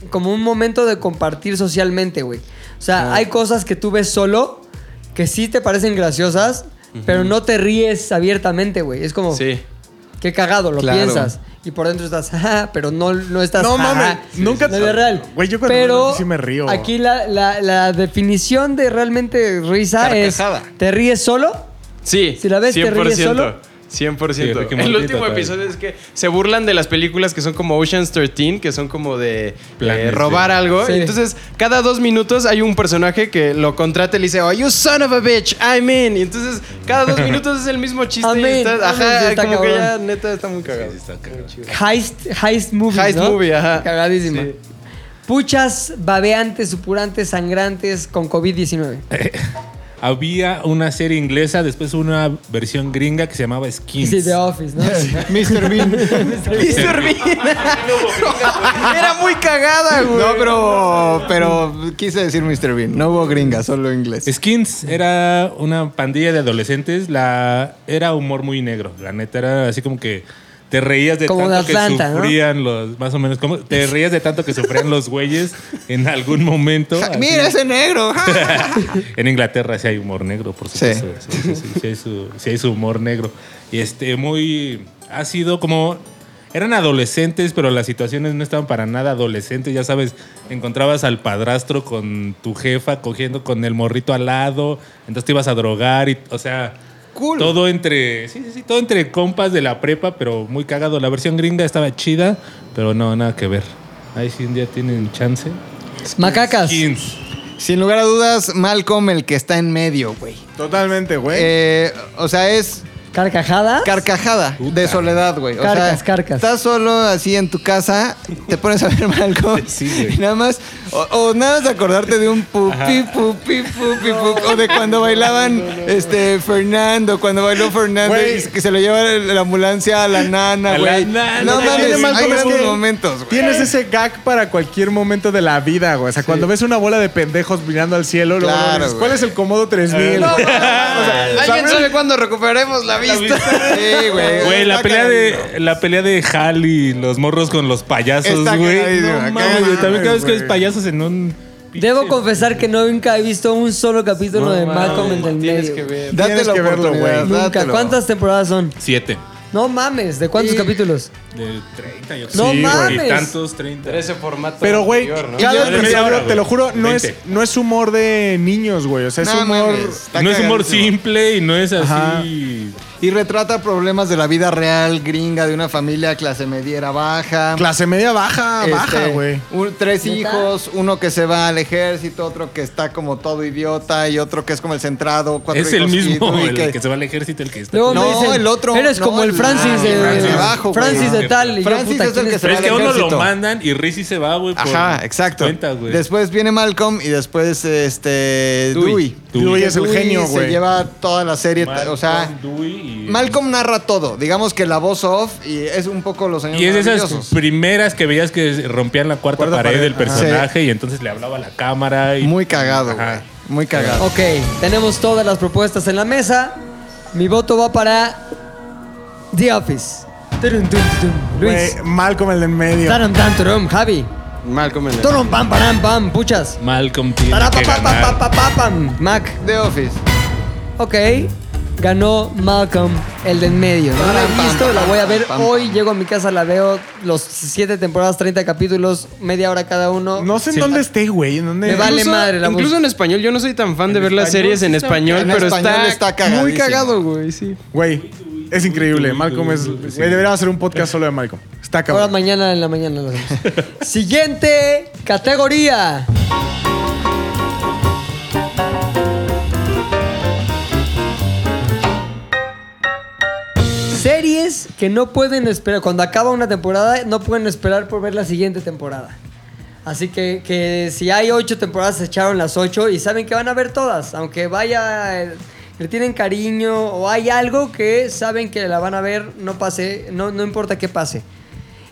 como un momento de compartir socialmente, güey. O sea, Ah. hay cosas que tú ves solo que sí te parecen graciosas, pero no te ríes abiertamente, güey. Es como. Sí. Qué cagado, lo Claro. piensas. Y por dentro estás, [LAUGHS] "Ajá", pero no, no estás. No mames, nunca- En la vida real. Güey, yo cuando pero me- sí me río. Aquí la, la- la definición de realmente risa Carcajada. es: ¿te ríes solo? Sí. Si la ves, ¿te ríes solo? 100%. Sí, el último episodio es que se burlan de las películas que son como Ocean's 13, que son como de Planes eh, robar algo. Sí. Entonces, cada dos minutos hay un personaje que lo contrata y le dice, oh, you son of a bitch, I'm in. Y entonces, cada dos [LAUGHS] minutos es el mismo chiste. Y ajá, sí, está como que cabrón. ya neta está muy cagado. Heist, heist movie. Heist movie, ajá. Cagadísima. Sí. Puchas, babeantes, supurantes, sangrantes con COVID-19. [LAUGHS] Había una serie inglesa, después una versión gringa que se llamaba Skins. Sí, The Office, ¿no? [LAUGHS] Mr. Bean. [LAUGHS] Mr. Bean. Era muy cagada, güey. No, pero, pero quise decir Mr. Bean. No hubo gringa, solo inglés. Skins era una pandilla de adolescentes, la era humor muy negro, la neta era así como que te reías de Como tanto Atlanta, que ¿no? sufrían los más o menos como te reías de tanto que sufrían los güeyes en algún momento. [LAUGHS] Así. Mira ese negro. [LAUGHS] en Inglaterra sí hay humor negro, por supuesto. Sí, sí, sí, sí hay, su, sí hay su humor negro. Y este, muy. Ha sido como. Eran adolescentes, pero las situaciones no estaban para nada adolescentes. Ya sabes, encontrabas al padrastro con tu jefa cogiendo con el morrito al lado. Entonces te ibas a drogar y, o sea. Cool. Todo entre. Sí, sí, sí, todo entre compas de la prepa, pero muy cagado. La versión gringa estaba chida, pero no, nada que ver. Ahí sí un día tienen chance. Macacas. Skins. Sin lugar a dudas, Malcolm el que está en medio, güey. Totalmente, güey. Eh, o sea, es Carcajada. carcajada Puta. de soledad, güey. O Carcas, sea, carcas. Estás solo así en tu casa, te pones a ver [LAUGHS] Malcolm Sí, güey. y nada más, o, o nada más acordarte de un pupi, pupi, pupi, pupi, o de cuando bailaban este Fernando, cuando bailó Fernando Güey. y que se lo lleva la, la ambulancia a la nana, A la güey. nana. No mames, Malcolm hay es esos que momentos, güey. Tienes ese gag para cualquier momento de la vida, güey. O sea, cuando ves una bola de pendejos mirando al cielo, luego Claro, dices, güey. ¿cuál es el Comodo 3000? No, [LAUGHS] O sea, ¿Alguien ¿sabes? sabe cuándo recuperaremos la vista? [LAUGHS] Sí, güey. Güey, la pelea de la pelea de Hal y los morros con los payasos, Está güey. cagadísimo, No mames, güey. También cada vez que güey. ves payasos en un Debo confesar que nunca he visto un solo capítulo No de Malcolm en el Tienes medio. que ver. Date Tienes la que verlo, oportunidad, güey. Nunca. dátelo. ¿Cuántas temporadas son? siete. No mames, ¿de cuántos Y- capítulos? De 30, yo No Sí, güey, mames. tantos, 30. Pero ese formato. Pero, güey, anterior, ¿no? cada Y media episodio, hora, te güey. lo juro, no es, 20. no es humor de niños, güey. O sea, es No humor. mames, está no es humor cagadísimo. simple y no es Ajá. así. Y retrata problemas de la vida real gringa de una familia clase mediera baja. Clase media baja, Este, baja, güey. tres hijos, uno que se va al ejército, otro que está como todo idiota y otro que es como el centrado. Cuatro Es el mismo, y- el que... se va al ejército, el que está. No, dicen, el otro, Eres no, como el Francis de, el Francis de. Francis de tal. Y yo, Francis puta, es el ¿quién que es se Pero va es que al a uno lo ejército. mandan y Rizzi se va, güey. Ajá, exacto. Cuenta. Después viene Malcolm y después este Dewey. Dewey. Dewey es el Dewey genio, Se güey. lleva toda la serie, Malcolm, o sea, Dewey y- Malcolm narra todo. Digamos que la voz off y es un poco los años Y es de esas maravillosos. primeras que veías que rompían la cuarta, Cuarta pared, pared, del ajá. personaje y entonces le hablaba a la cámara. Y... Muy cagado, Ajá. güey. Muy cagado. Ok, tenemos todas las propuestas en la mesa. Mi voto va para The Office. Turun. Luis. Güey, Malcolm el de en medio. Taram, tan, turum. Javi. Malcolm en el- pam, param, pam. Puchas. Malcolm tiene que pa, pa, pa, ganar. pa, pa, pam. Mac. The Office. Ok. Ganó Malcolm, el del medio. No la he Pam, visto, pam, la voy a ver pam, hoy. pam. Llego a mi casa, la veo. Los siete temporadas, 30 capítulos, media hora cada uno. No sé en Sí. dónde esté, güey. ¿En dónde? Me vale Incluso- madre la Incluso voz. en español, yo no soy tan fan de En ver las series en sí está- español, en pero español está, está muy cagadísimo. cagado, güey, sí. Güey, es increíble. Malcolm es. Güey, deberíamos hacer un podcast solo de Malcolm. Está Ahora cabrón. mañana en la mañana lo hacemos. [LAUGHS] Siguiente categoría. Series que no pueden esperar. Cuando acaba una temporada, no pueden esperar por ver la siguiente temporada. Así que, que si hay ocho temporadas, se echaron las ocho y saben que van a ver todas. Aunque vaya, eh, le tienen cariño o hay algo que saben que la van a ver, no pase, no, no importa qué pase.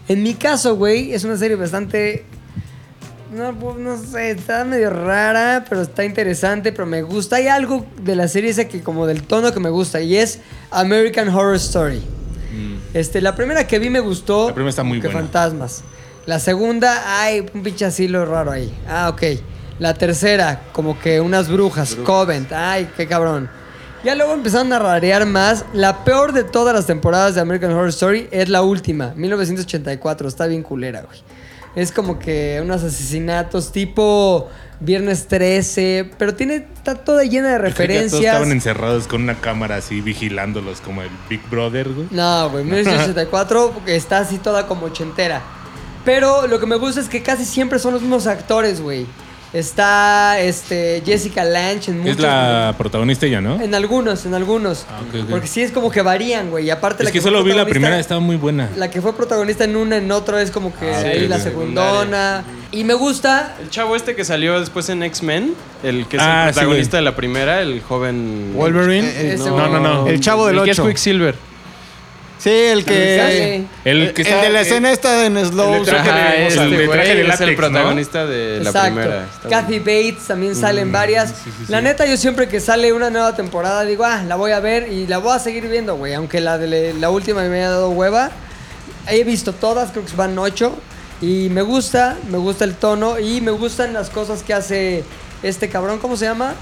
En mi caso, güey, es una serie bastante. No, pues, no sé, está medio rara, pero está interesante, pero me gusta. Hay algo de la serie esa que como del tono que me gusta y es American Horror Story. Este, la primera que vi me gustó. Mm. La primera está muy que buena. fantasmas. La segunda, hay un pinche asilo raro ahí. Ah, ok. La tercera, como que unas brujas, Covent. Ay, qué cabrón. Ya luego empezaron a rarear más. La peor de todas las temporadas de American Horror Story es la última, 1984. Está bien culera, güey. Es como que unos asesinatos tipo Viernes 13, pero tiene está toda llena de ya Todos referencias. estaban encerrados con una cámara así vigilándolos como el Big Brother, güey. No, güey, 1984 porque está así toda como ochentera. Pero lo que me gusta es que casi siempre son los mismos actores, güey. Está este, Jessica Lange en muchos. Es la protagonista ya, ¿no? En algunos, en algunos. Ah. Porque sí es como que varían, güey. Y aparte Es la que solo vi la primera, estaba muy buena. La que fue protagonista en una, en otro es como que Ah, ahí la segundona. Y me gusta. El chavo este que salió después en X-Men, el que es Ah, el sí, protagonista de la primera, el joven... Wolverine. Eh, Ese No, no, no. El chavo del el que es ocho. Quicksilver. Sí, el que. Sale. El, El, que el está- de la eh, escena esta en Slow. el traje Ajá, de- el este de güey traje de es el ¿no? protagonista de la Exacto. primera. Está Kathy Bates también sale Mm, en varias. La neta, yo siempre que sale una nueva temporada digo, ah, la voy a ver y la voy a seguir viendo, güey. Aunque la de la última me haya dado hueva. He visto todas, creo que van ocho. Y me gusta, me gusta el tono y me gustan las cosas que hace este cabrón. ¿Cómo se llama?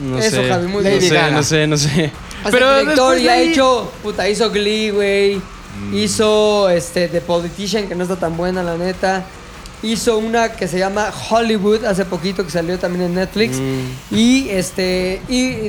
No Eso, sé. Javi, muy no bien. sé, no sé, no sé. Pero el director ya ha ahí- hecho, puta, hizo Glee, güey. Hizo este The Politician, que no está tan buena, la neta. Hizo una que se llama Hollywood hace poquito, que salió también en Netflix. Y este. Y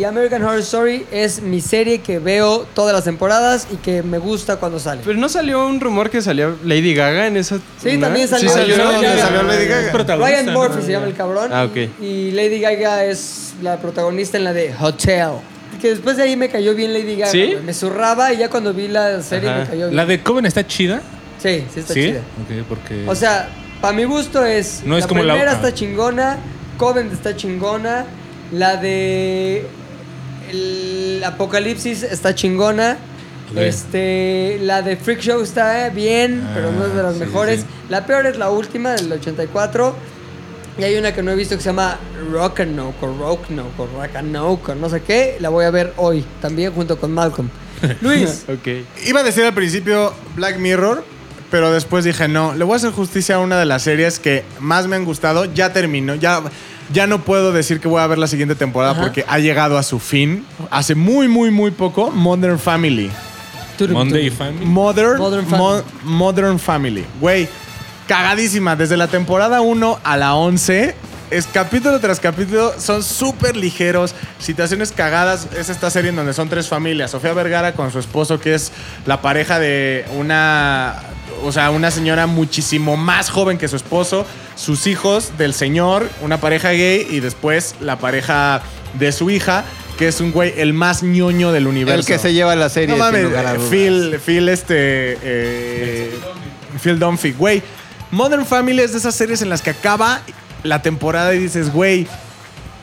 The American Horror Story es mi serie que veo todas las temporadas y que me gusta cuando sale. Pero no salió un rumor que salía Lady Gaga en esa. Sí, ¿no? también salió. Sí salió. ¿no? Lady ¿Dónde Gaga. salió Lady Gaga? es protagonista, Ryan Murphy ¿no? se llama el cabrón. Ah, ok. Y Lady Gaga es la protagonista en la de Hotel. Que después de ahí me cayó bien Lady Gaga. ¿Sí? güey. Me zurraba y ya cuando vi la serie Ajá. me cayó bien. La de Coven está chida. Sí, sí está ¿Sí? chida. Ok, porque. O sea, para mi gusto es. No es la como la- primera ah. está chingona, Coven está chingona, la de. El Apocalipsis está chingona. Este, la de Freak Show está bien, Ah, pero no es de las sí, mejores. sí. La peor es la última, del 84. Y hay una que no he visto que se llama Rockanoke o Rocknoke o Rockanoke no sé qué. La voy a ver hoy, también junto con Malcolm. [LAUGHS] Luis, [LAUGHS] Ok. Iba a decir al principio Black Mirror, pero después dije no. Le voy a hacer justicia a una de las series que más me han gustado. Ya terminó, ya, ya no puedo decir que voy a ver la siguiente temporada Ajá. porque ha llegado a su fin. Hace muy, muy, muy poco, Modern Family. Monday. Family. Modern, Modern Mo- Family. Modern Family. Güey, cagadísima. Desde la temporada 1 a la 11, es capítulo tras capítulo, son súper ligeros. Situaciones cagadas. Es esta serie en donde son tres familias. Sofía Vergara con su esposo, que es la pareja de una... O sea, una señora muchísimo más joven que su esposo. Sus hijos del señor, una pareja gay. Y después la pareja de su hija, que es un güey el más ñoño del universo. El que se lleva la serie. No mames. Phil, Phil, este. eh, Phil Dunphy, güey. Modern Family es de esas series en las que acaba la temporada y dices, güey,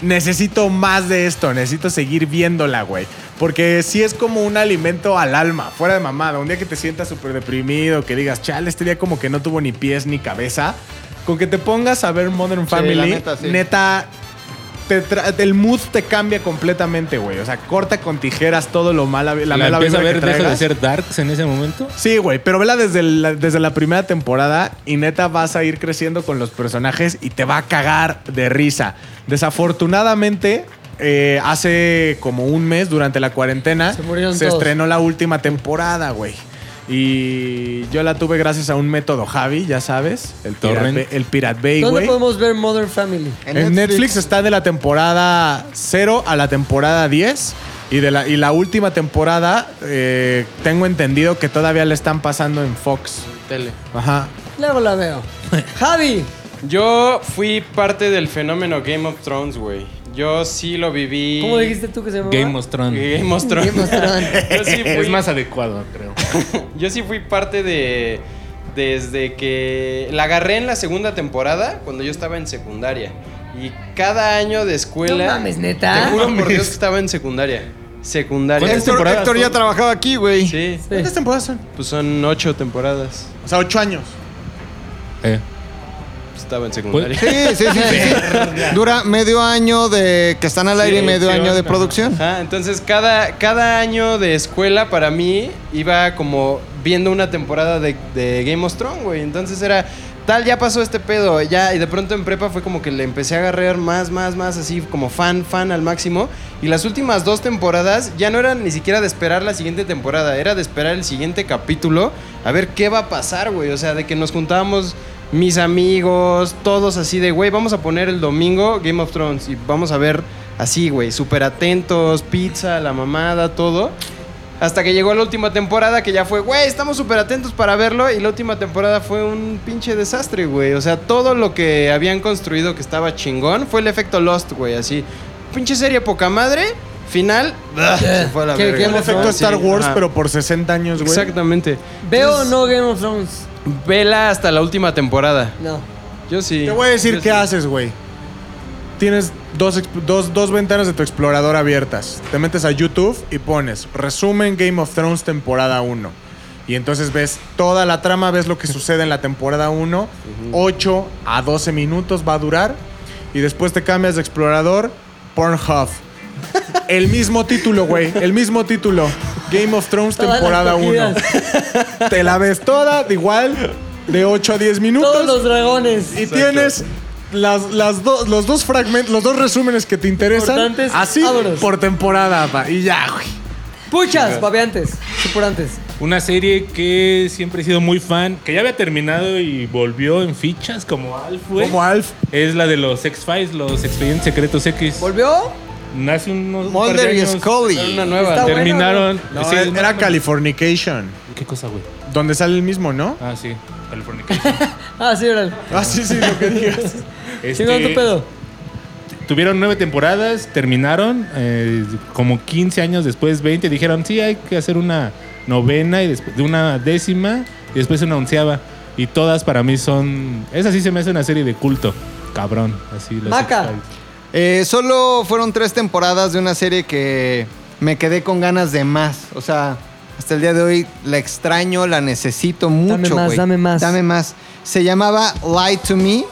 necesito más de esto, necesito seguir viéndola, güey. Porque sí es como un alimento al alma, fuera de mamada. Un día que te sientas súper deprimido, que digas, chale, este día como que no tuvo ni pies ni cabeza. Con que te pongas a ver Modern Family, neta. Te tra- el mood te cambia completamente, güey. O sea, corta con tijeras todo lo mala, la, La, mala empieza a vibra ver, que deja de ser darks en ese momento. Sí, güey, pero vela desde la, desde la primera temporada y neta vas a ir creciendo con los personajes y te va a cagar de risa. Desafortunadamente, eh, hace como un mes, durante la cuarentena, Se se estrenó la última temporada, güey. Y yo la tuve gracias a un método Javi, ya sabes. El Pirate Torrent. Bay, el Pirate Bay, ¿Dónde güey. podemos ver Modern Family? En Netflix. está de la temporada 0 a la temporada 10. Y, de la, y la última temporada, eh, tengo entendido que todavía le están pasando en Fox. Tele. Ajá. Luego la veo. [LAUGHS] Javi. Yo fui parte del fenómeno Game of Thrones, güey. Yo sí lo viví. ¿Cómo dijiste tú que se llamaba? Game of Thrones. Game of Thrones. Game of Thrones. [LAUGHS] Yo sí fui- Es más adecuado, creo. [LAUGHS] Yo sí fui parte de. Desde que. La agarré en la segunda temporada, cuando yo estaba en secundaria. Y cada año de escuela. No mames, ¿neta? Te juro por. Dios que estaba en secundaria. Secundaria. ¿Cuántas Héctor, temporadas Héctor ya trabajaba aquí, güey. Sí. Sí. ¿Cuántas temporadas son? Pues son ocho temporadas. O sea, ocho años. Eh. Estaba en secundaria. Sí, sí, sí. [LAUGHS] Dura medio año de que están al aire y Sí, medio sí, año de producción. Ajá, entonces cada, cada año de escuela para mí iba como viendo una temporada de, de Game of Thrones, güey. Entonces era tal, ya pasó este pedo, ya, y de pronto en prepa fue como que le empecé a agarrar más, más, más, así como fan, fan al máximo. Y las últimas dos temporadas ya no eran ni siquiera de esperar la siguiente temporada, era de esperar el siguiente capítulo, a ver qué va a pasar, güey. O sea, de que nos juntábamos mis amigos, todos así de, güey, vamos a poner el domingo Game of Thrones y vamos a ver así, güey, súper atentos, pizza, la mamada, todo. Hasta que llegó la última temporada que ya fue, güey, estamos súper atentos para verlo. Y la última temporada fue un pinche desastre, güey. O sea, todo lo que habían construido que estaba chingón fue el efecto Lost, güey. Así, pinche serie poca madre. Final, ugh, se fue a la ¿Qué- verga. Game of efecto Thrones, Star Wars, pero por 60 años, güey. Exactamente. ¿Veo o no Game of Thrones? Vela hasta la última temporada. No. Yo sí. Te voy a decir Yo qué sí. haces, güey. Tienes dos, dos, dos ventanas de tu explorador abiertas. Te metes a YouTube y pones resumen Game of Thrones temporada 1. Y entonces ves toda la trama, ves lo que sucede en la temporada 1. 8 a 12 minutos va a durar. Y después te cambias de explorador, Pornhub. El mismo título, güey. El mismo título. Game of Thrones Todas las temporada 1. cogidas. Te la ves toda, de igual, de 8 a 10 minutos. Todos los dragones. Y tienes las, las dos los dos fragmentos, los dos resúmenes que te interesan. Importantes, Así vámonos. por temporada, pa. Y ya, güey. Puchas, babeantes, supurantes. Una serie que siempre he sido muy fan, que ya había terminado y volvió en fichas como Alf, güey. Como Alf. Es la de los X-Files, los expedientes secretos X. ¿Volvió? Nace unos Mulder y. Scully. Una nueva. Está bueno, Terminaron. No, sí, era. Californication. ¿Qué cosa, güey? Donde sale el mismo, ¿no? Ah, sí. California. [LAUGHS] Ah, sí, órale. Ah, sí, sí, lo que digas. Este, [LAUGHS] Chingón tu pedo. Tuvieron nueve temporadas, terminaron, eh, como 15 años después, 20, dijeron, sí, hay que hacer una novena y después de una décima y después una onceava. Y todas para mí son... Esa sí se me hace una serie de culto. Cabrón, así. Maca. X-Files. Eh, solo fueron tres temporadas de una serie que me quedé con ganas de más. O sea, hasta el día de hoy la extraño, la necesito mucho. Dame más, güey. dame más. Dame más. Se llamaba Lie to Me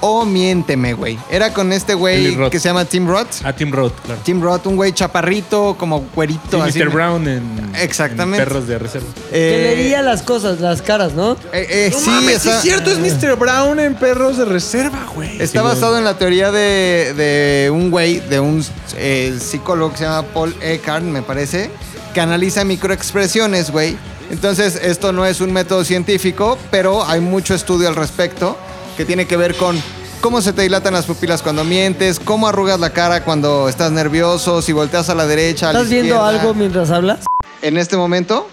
o Miénteme, güey. Era con este güey que se llama Tim Roth. Ah, Tim Roth, claro. Tim Roth, un güey chaparrito, como güerito. Sí, así. Mr. Brown en, Exactamente. en Perros de Reserva. Eh, que leía las cosas, las caras, ¿no? eh, eh, No sí, mames, es cierto, es Mr. Brown en Perros de Reserva, güey. está basado en la teoría de, de un güey, de un eh, psicólogo que se llama Paul Eckhart, me parece, que analiza microexpresiones, güey. Entonces, esto no es un método científico, pero hay mucho estudio al respecto que tiene que ver con cómo se te dilatan las pupilas cuando mientes, cómo arrugas la cara cuando estás nervioso, si volteas a la derecha, a la ¿Estás viendo izquierda. algo mientras hablas? ¿En este momento?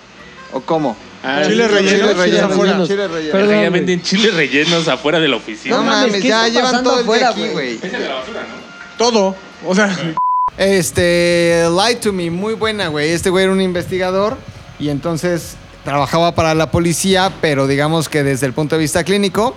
¿O cómo? Chile relleno, Chile chile afuera. relleno. Chile relleno. Perdón, ya güey. venden chiles rellenos afuera de la oficina. No, No mames, mames, ¿qué ya está llevan pasando todo el día afuera, aquí, güey? güey. Todo. O sea, Este, Lie to Me, muy buena, güey. Este güey era un investigador y entonces trabajaba para la policía, pero digamos que desde el punto de vista clínico,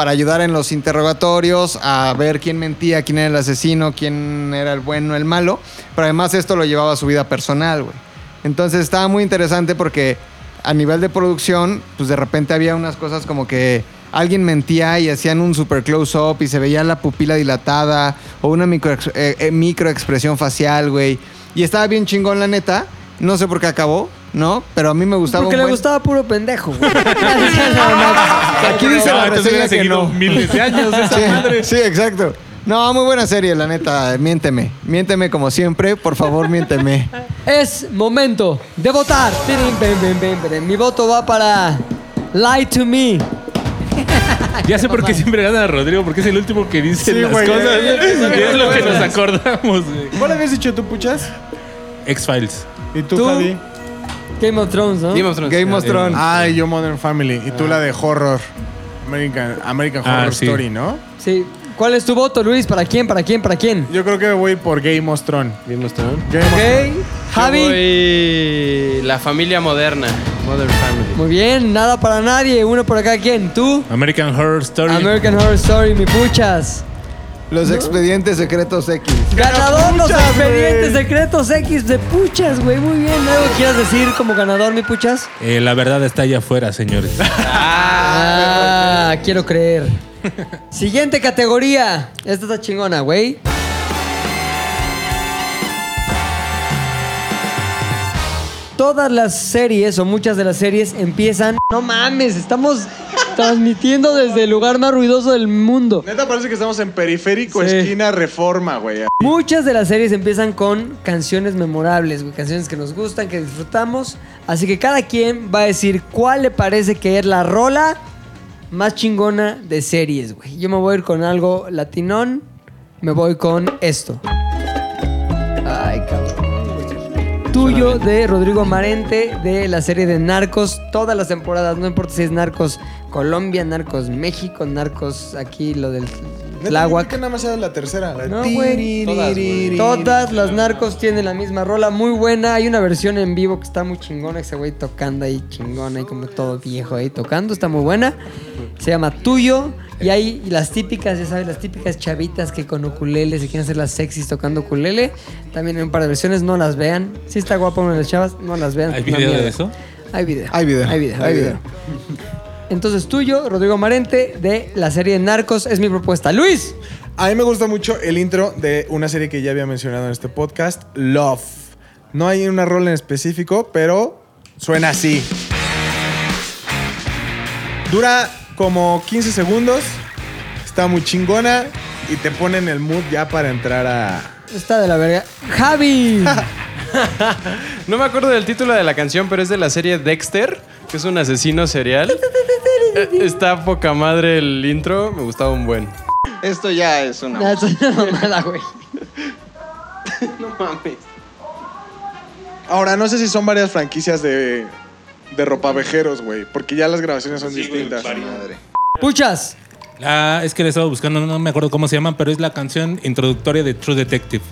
para ayudar en los interrogatorios, a ver quién mentía, quién era el asesino, quién era el bueno, el malo. Pero además esto lo llevaba a su vida personal, güey. Entonces estaba muy interesante porque a nivel de producción, pues de repente había unas cosas como que alguien mentía y hacían un super close-up y se veía la pupila dilatada o una eh, eh, microexpresión facial, güey. Y estaba bien chingón, la neta. No sé por qué acabó, ¿no? Pero a mí me gustaba Porque un le buen- gustaba puro pendejo, güey. [LAUGHS] [LAUGHS] Aquí dice la entonces hubiera reseña que seguido no. miles de años esa Sí, madre. sí, exacto. No, muy buena serie, la neta. Miénteme. Miénteme como siempre. Por favor, miénteme. Es momento de votar. Tirin, ven, ven, ven, ven. Mi voto va para Lie to Me. [LAUGHS] Ya sé por qué siempre gana Rodrigo, porque es el último que dice Sí, las güey. cosas. Eh, Y es lo que nos acordamos, güey. ¿cuál habías dicho tú, puchas? X-Files. ¿Y tú, ¿Tú? Javi? Game of Thrones, ¿no? Game of Thrones. Game of Thrones. Ay, yo Modern Family. Y tú la de horror. American, American Ah, Horror sí. Story, ¿no? Sí. ¿Cuál es tu voto, Luis? ¿Para quién? ¿Para quién? ¿Para quién? Yo creo que voy por Game of Thrones. Game of Thrones. Game of Thrones. Ok. Javi. Yo voy La familia moderna. Modern Family. Muy bien, nada para nadie. Uno por acá, ¿quién? ¿Tú? American Horror Story. American Horror Story, mi puchas. Los expedientes secretos X. Ganador los puchas, expedientes güey. secretos X de puchas, güey. Muy bien. ¿Algo quieras decir como ganador, mi puchas? Eh, la verdad está allá afuera, señores. [LAUGHS] Ah, quiero creer. Siguiente categoría. Esta está chingona, güey. Todas las series o muchas de las series empiezan. No mames, estamos transmitiendo desde el lugar más ruidoso del mundo. Neta parece que estamos en periférico, Sí. esquina, reforma, güey. Muchas de las series empiezan con canciones memorables, güey, canciones que nos gustan, que disfrutamos. Así que cada quien va a decir cuál le parece que es la rola más chingona de series, güey. Yo me voy a ir con algo latinón. Me voy con esto. Ay, cabrón. Tuyo de Rodrigo Marente de la serie de Narcos, todas las temporadas, no importa si es Narcos Colombia, Narcos México, Narcos aquí, lo del Tláhuac. que nada más era la tercera. La No, güey. Todas, güey. Todas las narcos tienen la misma rola, muy buena. Hay una versión en vivo que está muy chingona, ese güey tocando ahí chingona, ahí como todo viejo ahí tocando, está muy buena. Se llama Tuyo. Y hay las típicas, ya sabes, las típicas chavitas que con ukulele se quieren hacer las sexys tocando ukulele. También hay un par de versiones, no las vean. Si está guapa una de las chavas, no las vean. ¿Hay video de eso? Hay video. Hay video. Hay video, Hay hay video. Entonces tuyo, Rodrigo Marente, de la serie Narcos, es mi propuesta. Luis. A mí me gusta mucho el intro de una serie que ya había mencionado en este podcast, Love. No hay una rol en específico, pero suena así. Dura como 15 segundos, está muy chingona y te pone en el mood ya para entrar a... Está de la verga. Javi. [LAUGHS] No me acuerdo del título de la canción, pero es de la serie Dexter, que es un asesino serial. Eh, [LAUGHS] Está poca madre el intro, me gustaba un buen. Esto ya es una. Nah, es una mamada, güey. [LAUGHS] No mames. Ahora, no sé si son varias franquicias de, de ropavejeros, güey, porque ya las grabaciones son distintas. Madre. Puchas. La, es que le estaba buscando, no me acuerdo cómo se llaman, pero es la canción introductoria de True Detective.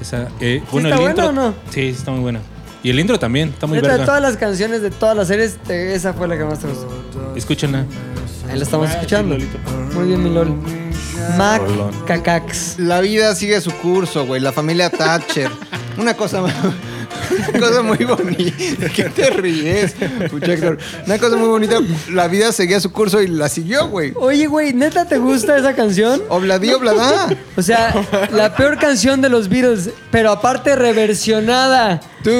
Esa, eh, bueno, está el buena intro. o no? Sí, está muy buena. Y el intro también, está muy Neta, de verga. todas las canciones de todas las series, te- esa fue la que más te gustó. Escúchenla. Ahí la estamos escuchando. Muy bien, mi LOL. Mac Rolón. Cacax. La vida sigue su curso, güey. La familia Thatcher. Una cosa, una cosa muy bonita. ¿Qué te ríes, Héctor? Una cosa muy bonita. La vida seguía su curso y la siguió, güey. Oye, güey, ¿neta te gusta esa canción? Obladí, oblada. O sea, la peor canción de los Beatles, pero aparte reversionada por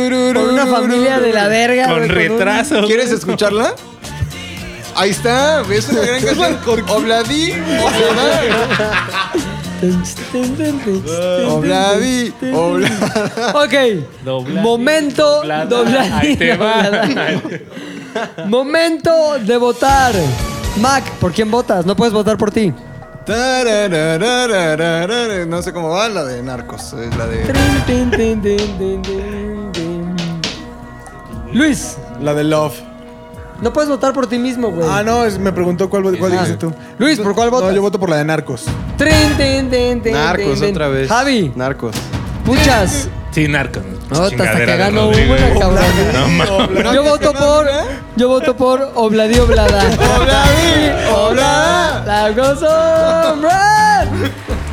una familia de la verga. Con güey, un- retraso. ¿Quieres escucharla? Ahí está, es una gran canción. Obladí, oblada. Oblavi, obla- Ok. Momento doblada, doblada, ahí te va. doblada. Momento de votar. Mac, ¿por quién votas? No puedes votar por ti. No sé cómo va la de Narcos. Es la de. Trin, tin, tin, tin, tin, tin, tin. Luis, La de Love. No puedes votar por ti mismo, güey. Ah, no, es- me preguntó cuál, cuál dijiste tú. Luis, ¿por cuál votas? No, yo voto por la de Narcos. Trin, tin, tin, tin, Narcos tin, tin. otra vez. Javi, Narcos. puchas. Sí, narco. No, hasta Chingadera que de ganó Rodrigo. una, cabrón. No mames. Yo voto por. Yo voto por Obladi Oblada. Obladi Oblada. La Sombra. [LAUGHS]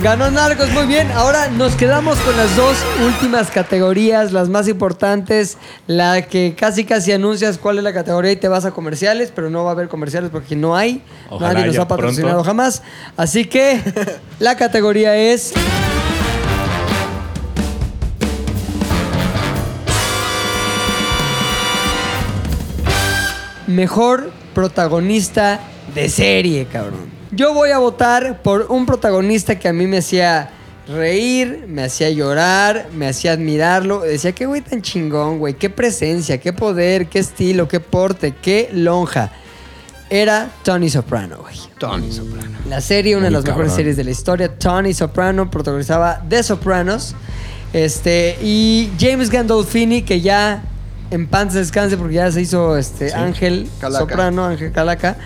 Ganó Narcos, muy bien. Ahora nos quedamos con las dos últimas categorías, las más importantes. La que casi casi anuncias cuál es la categoría y te vas a comerciales, pero no va a haber comerciales porque no hay. Ojalá Nadie nos ha patrocinado pronto. jamás. Así que la categoría es. Mejor protagonista de serie, cabrón. Yo voy a votar por un protagonista que a mí me hacía reír, me hacía llorar, me hacía admirarlo. Decía, qué güey tan chingón, güey. Qué presencia, qué poder, qué estilo, qué porte, qué lonja. Era Tony Soprano, güey. Tony Soprano. La serie, una de las mejores series de la historia. Tony Soprano protagonizaba The Sopranos. Este, y James Gandolfini, que ya en paz descanse porque ya se hizo este Ángel Calaca. Soprano, Ángel Calaca.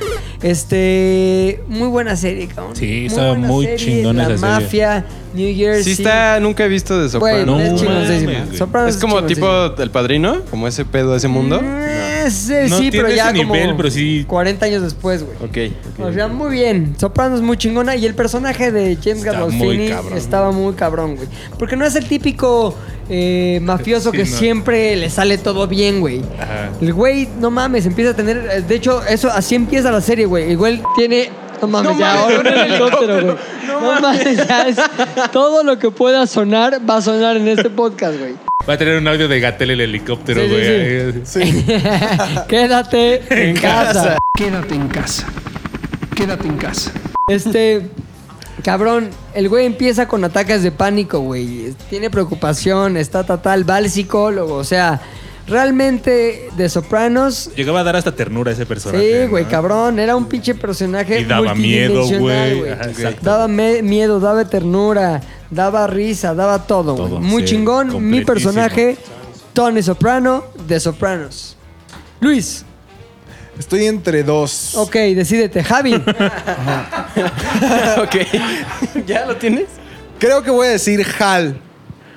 Este, muy buena serie, cabrón. Sí, estaba buena muy serie, chingona La esa serie. New Jersey. Sí está, nunca he visto de Güey, Soprano. No es chingoncísima. mames, güey. Sopranos es como tipo El Padrino, como ese pedo, ese mundo. Mm, ese No sí, pero tiene ya ese como nivel, pero sí- 40 años después, güey. Ok. ok. O sea, muy bien. Soprano es muy chingona y el personaje de James Está Gandolfini cabrón. estaba muy cabrón, güey. Porque no es el típico eh, mafioso Sí, que no. siempre le sale todo bien, güey. Ajá. El güey, no mames, empieza a tener... eh, De hecho, eso así empieza la serie, güey. Güey tiene... No mames, ya, ahora un [LAUGHS] helicóptero, güey. No, mames, ya es... Todo lo que pueda sonar va a sonar en este podcast, güey. Va a tener un audio de Gatel el helicóptero, Sí, sí, güey. sí. [LAUGHS] Quédate en casa. Quédate en casa. Quédate en casa. Este, cabrón, el güey empieza con ataques de pánico, güey. Tiene preocupación, está total, va al psicólogo. O sea, realmente de Sopranos. Llegaba a dar hasta ternura a ese personaje. Sí, güey, ¿no? cabrón. Era un pinche personaje. Y daba miedo, güey. Daba me- miedo, daba ternura, daba risa, daba todo. Todo, Muy sí, chingón. Mi personaje, Tony Soprano, de Sopranos. Luis, Estoy entre dos. ok, decídete. Javi, [LAUGHS] ok. [LAUGHS] ¿Ya lo tienes? Creo que voy a decir Hal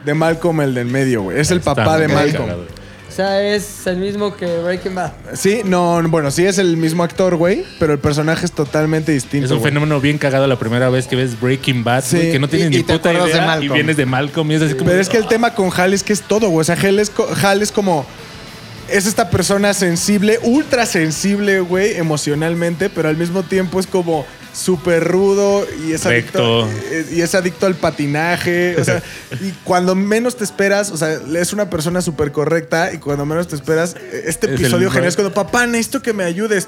de Malcolm el del medio, güey. Es el Está papá de Malcolm. cagado. O sea, es el mismo que Breaking Bad. Sí, no, bueno, sí es el mismo actor, güey, pero el personaje es totalmente distinto. Es un güey. fenómeno bien cagado la primera vez que ves Breaking Bad, Sí. güey, que no tienes Y- ni y te puta acuerdas de idea y Malcolm. vienes de Malcolm y es así como... Pero es que el tema con Hal es que es todo, güey. O sea, Hal es, co- Hal es como. Es esta persona sensible, ultra sensible, güey, emocionalmente, pero al mismo tiempo es como súper rudo y es, adicto, Recto. eh, y es adicto al patinaje. O sea, [LAUGHS] y cuando menos te esperas, o sea, es una persona súper correcta y cuando menos te esperas, este Es el episodio Ro- genial es cuando, papá, necesito que me ayudes.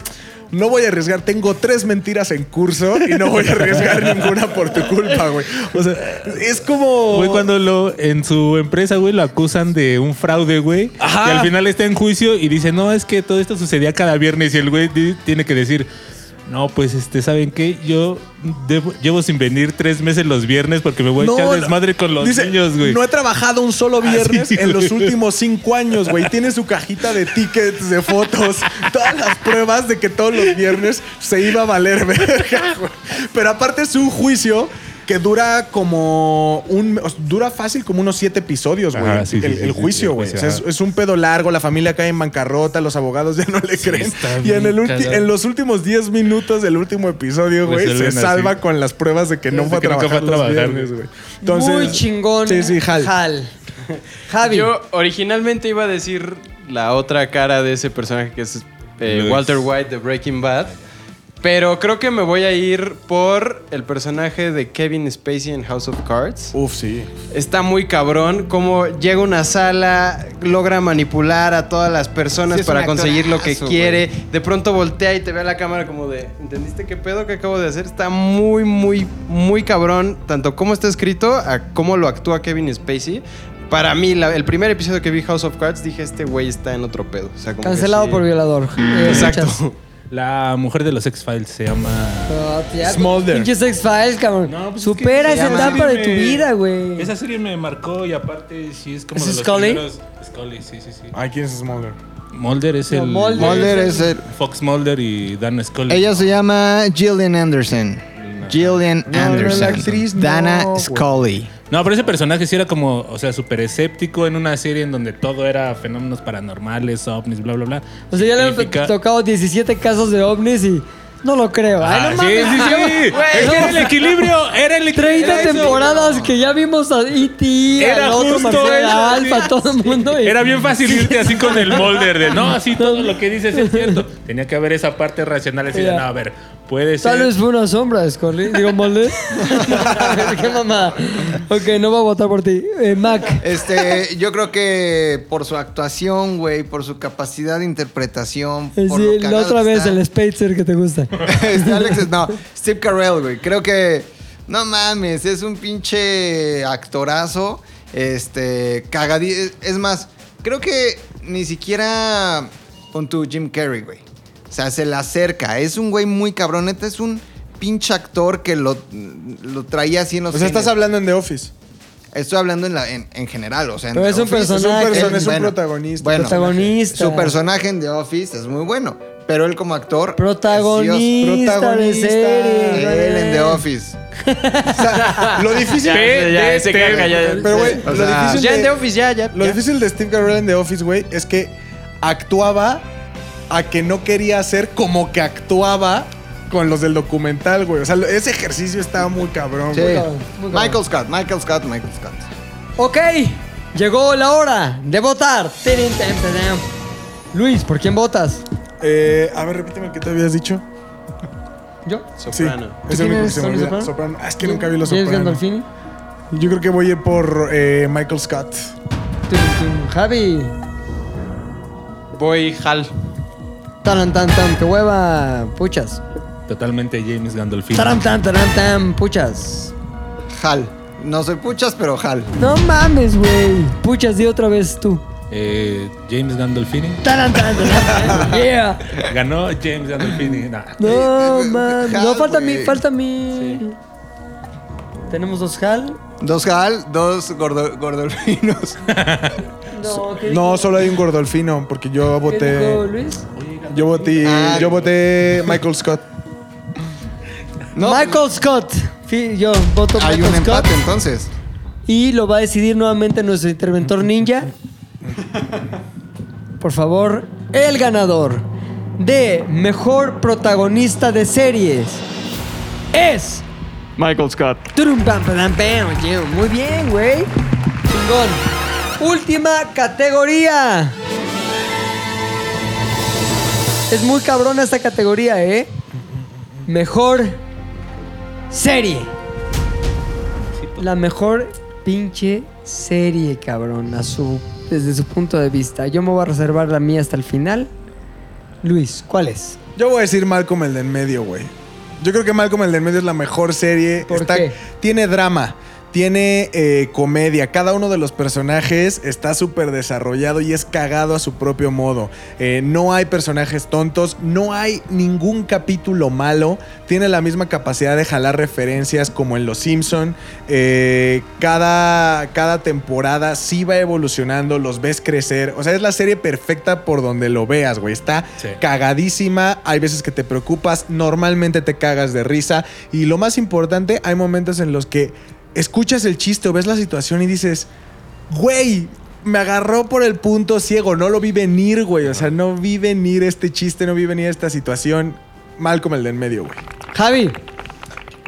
No voy a arriesgar, tengo tres mentiras en curso y no voy a arriesgar [LAUGHS] ninguna por tu culpa, güey. O sea, es como. Güey, cuando lo, en su empresa, güey, lo acusan de un fraude, güey. Ajá. Y al final está en juicio y dice, no, es que todo esto sucedía cada viernes. Y el güey tiene que decir, no, pues, este, ¿saben qué? Yo debo- llevo sin venir tres meses los viernes porque me voy a echar desmadre con los Dice, niños, güey. No he trabajado un solo viernes sí, en los últimos cinco años, güey. Tiene su cajita de tickets, de fotos, todas las pruebas de que todos los viernes se iba a valer verga, güey. Pero aparte es un juicio que dura como un... Dura fácil como unos siete episodios, güey. Sí, el, sí, el sí, juicio, güey. el O sea, es, es un pedo largo, la familia cae en bancarrota, los abogados ya no le creen. Y en, el en los últimos 10 minutos del último episodio, güey, se así. salva con las pruebas de que no fue a trabajar, fue a los trabajar, viernes, güey. Entonces, Muy chingón. Sí, sí, Hal. Javi. Yo originalmente iba a decir la otra cara de ese personaje que es eh. Walter White de Breaking Bad. Pero creo que me voy a ir por el personaje de Kevin Spacey en House of Cards. Uf, sí. Está muy cabrón cómo llega a una sala, logra manipular a todas las personas Sí, para conseguir lo que quiere. De pronto voltea y te ve a la cámara como de, ¿entendiste qué pedo que acabo de hacer? Está muy, muy, muy cabrón, tanto cómo está escrito a cómo lo actúa Kevin Spacey. Para mí, la- el primer episodio que vi House of Cards, dije, este güey está en otro pedo. O sea, como que Cancelado sí. por violador. Eh, Exacto. muchas. La mujer de los X-Files se llama. Oh, tía, Smolder. Pinches X-Files, cabrón. No, pues es Supera que esa etapa de tu vida, güey. Esa serie me marcó y aparte sí es como ¿Es de los Scully? primeros- Scully, sí, sí, sí. Ay, ¿quién es Smolder? Mulder es No, el. Mulder. Mulder es el... Fox Mulder y Dan Scully. Ella se llama Gillian Anderson. Gillian No, no, Anderson. la actriz Dana. Scully. No, pero ese personaje sí era como, o sea, súper escéptico en una serie en donde todo era fenómenos paranormales, ovnis, bla, bla, bla. O sea, ya le han tocado 17 casos de ovnis y no lo creo. Ay, Ah, no sí, mames. sí, sí. Es que era el equilibrio, era el 30 era eso. temporadas que ya vimos a E.T., Era al otro justo Marcelo eso, Alfa, sí. todo el mundo. y- Era bien fácil irte así con el molder de no, así todo lo que dices es cierto. [LAUGHS] Tenía que haber esa parte racional así de Ya. no, a ver, puede ser. Tal vez fue una sombra, Scully. Digo, molde. [LAUGHS] Qué mamá. Ok, no voy a votar por ti. Eh, Mac. Este, yo creo que por su actuación, güey, por su capacidad de interpretación, Eh, por sí, lo la otra vez está. el Spacer que te gusta. [LAUGHS] Este, Alex, no, [LAUGHS] Steve Carell, güey. Creo que, no mames, es un pinche actorazo. Este, cagadí. Es más, creo que ni siquiera con tu Jim Carrey, güey. O sea, se le acerca. Es un güey muy cabrón. Neta, es un pinche actor que lo, lo traía así en los O sea, estás hablando en The Office. Estoy hablando en, la, en, en general, o sea... en Pero The es un Office. personaje. Es un, perso- es un Bueno, protagonista. bueno, Protagonista. Su personaje en The Office es muy bueno, pero él como actor... Protagonista, es Dios. de Protagonista. serie. Él en The. Office. O sea, lo difícil... Ya, ya, ya, se caga, ya, ya. Pero, güey, O lo sea, difícil Ya de- en The Office, ya, ya. Lo ya. difícil de Steve Carell en The Office, güey, es que actuaba a que no quería hacer como que actuaba con los del documental, güey. O sea, ese ejercicio estaba muy cabrón, Sí. güey. cabrón, muy cabrón. Michael Scott, Michael Scott, Michael Scott. Ok, llegó la hora de votar. Luis, ¿por quién votas? Eh, a ver, repíteme que te habías dicho. Yo. Soprano. Sí, es ¿Quién el único que se me ¿Tony olvida. Soprano? Soprano. Ah, es que nunca vi los Soprano. Gandolfini. Yo creo que voy a ir por eh, Michael Scott. Javi. Voy Hal. Taran, tan, tan. ¡Qué hueva! Puchas. Totalmente James Gandolfini. Taran, tan, taran, tan. Puchas. Hal. No soy puchas, pero Hal. No mames, güey. Puchas, di otra vez tú. Eh, James Gandolfini. Taran, tan, taran, tan. Yeah. Ganó James Gandolfini. Nah. No, mames. No, falta mi, güey. falta mi. Tenemos dos Hal. Dos Hal, dos gordo- gordolfinos. [LAUGHS] No, ¿qué No, dijo? solo hay un gordolfino, porque yo ¿Qué dijo voté. Luis? Yo voté. Ah. Yo voté Michael Scott. No, Michael Scott. Sí, yo voto Hay Michael un Scott. empate entonces. Y lo va a decidir nuevamente nuestro interventor ninja. Por favor, el ganador de mejor protagonista de series es. Michael Scott. Muy bien, güey. Chingón. Última categoría. Es muy cabrona esta categoría, ¿eh? Mejor serie. La mejor pinche serie, cabrón, a su, desde su punto de vista. Yo me voy a reservar la mía hasta el final. Luis, ¿cuál es? Yo voy a decir Malcolm el de en medio, güey. Yo creo que Malcolm el de en medio es la mejor serie. ¿Por Está- qué? Tiene drama, tiene eh, comedia. Cada uno de los personajes está súper desarrollado y es cagado a su propio modo. Eh, no hay personajes tontos, no hay ningún capítulo malo. Tiene la misma capacidad de jalar referencias como en Los Simpson. Eh, cada, cada temporada sí va evolucionando, los ves crecer. O sea, es la serie perfecta por donde lo veas, güey. Está Sí. cagadísima. Hay veces que te preocupas, normalmente te cagas de risa. Y lo más importante, hay momentos en los que escuchas el chiste o ves la situación y dices, güey, me agarró por el punto ciego, no lo vi venir, güey. O sea, no vi venir este chiste, no vi venir esta situación. Mal como el de en medio, güey. Javi.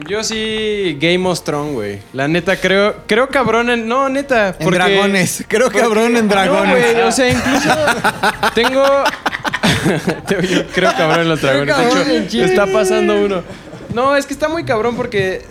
Yo sí Game of Thrones, güey. La neta, creo, creo cabrón en... No, neta. En dragones. Creo cabrón en No, dragones. güey, o sea, incluso [LAUGHS] tengo... [LAUGHS] Creo cabrón en los dragones. De hecho, está pasando uno. No, es que está muy cabrón porque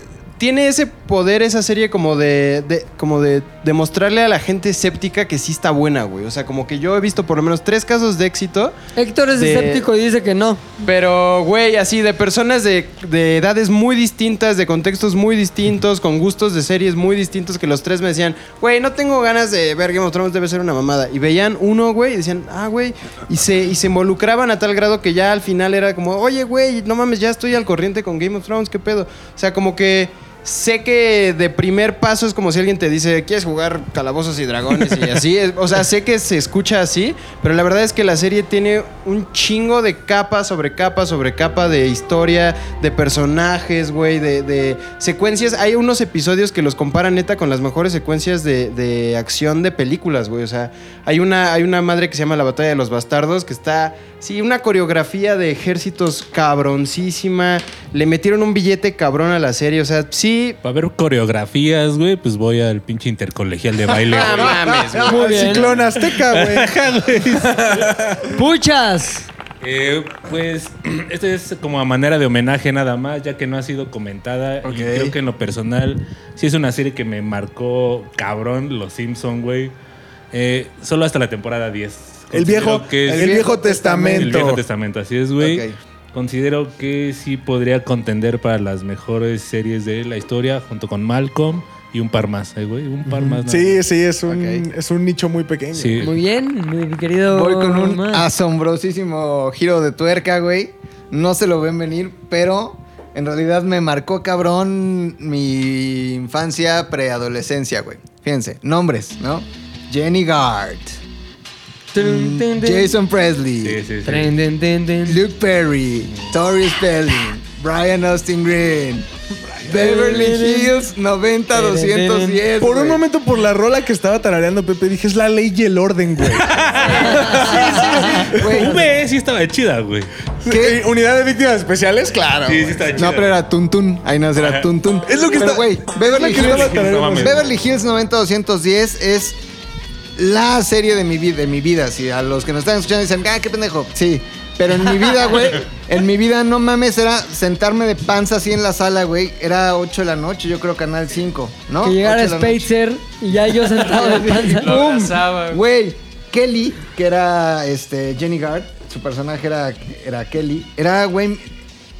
tiene ese poder esa serie como de, de- como de demostrarle a la gente escéptica que sí está buena, güey. O sea, como que yo he visto por lo menos tres casos de éxito. Héctor es De- escéptico y dice que no. Pero, güey, así de personas de, de edades muy distintas, de contextos muy distintos, con gustos de series muy distintos, que los tres me decían, güey, no tengo ganas de ver Game of Thrones, debe ser una mamada. Y veían uno, güey, y decían, ah, güey, y se, y se involucraban a tal grado que ya al final era como, oye, güey, no mames, ya estoy al corriente con Game of Thrones, ¿qué pedo? O sea, como que sé que de primer paso es como si alguien te dice, ¿quieres jugar calabozos y dragones? Y así. O sea, sé que se escucha así, pero la verdad es que la serie tiene un chingo de capa sobre capa sobre capa de historia, de personajes, güey, de, de secuencias. Hay unos episodios que los comparan neta con las mejores secuencias de, de acción de películas, güey. O sea, hay una, hay una madre que se llama La Batalla de los Bastardos que está, sí, una coreografía de ejércitos cabroncísima. Le metieron un billete cabrón a la serie. O sea, sí. Para ver coreografías, güey, pues voy al pinche intercolegial de baile. [LAUGHS] Ah, güey. mames, güey. Muy bien. Ciclón Azteca, güey. [LAUGHS] ¡Puchas! Eh, pues esto es como a manera de homenaje nada más, ya que no ha sido comentada. Ok. Y creo que en lo personal sí es una serie que me marcó cabrón, Los Simpson, güey. Eh, solo hasta la temporada 10. El viejo, que el viejo El testamento. viejo testamento, así es, güey. Considero que sí podría contender para las mejores series de la historia, junto con Malcolm y un par más, eh, güey. Un par más. Sí, más. sí, es un, es un nicho muy pequeño. Sí. Muy bien, mi querido. Voy con un asombrosísimo giro de tuerca, güey. No se lo ven venir, pero en realidad me marcó cabrón mi infancia, preadolescencia, güey. Fíjense, nombres, ¿no? Jenny Gard, Tun. Jason Presley, Sí, sí, sí. Luke Perry, Tori Spelling, Brian Austin Green, Beverly Hills 90210. Por un momento, por la rola que estaba tarareando Pepe, dije, es la ley y el orden, güey. [LAUGHS] [LAUGHS] Güey, V sí estaba chida, güey. ¿Qué? Eh, Unidad de víctimas especiales, claro. Sí, sí estaba chida. No, pero era Tuntun. Ahí no era Tuntun. Es lo que Pero, está- güey, Beverly Hills. Beverly Hills 90210 es la serie de mi vida, de mi vida. Si a los que nos están escuchando dicen, ah, qué pendejo. Sí. Pero en mi vida, güey, [LAUGHS] en mi vida, no mames, era sentarme de panza así en la sala, güey. Era 8 de la noche, yo creo Canal 5, ¿no? Que llegara 8 de la noche. Spacer y ya yo sentado de [LAUGHS] panza. Lo ¡Pum! abrazaba, güey. Güey, Kelly, que era este, Jenny Gard, su personaje era, era Kelly, era, güey,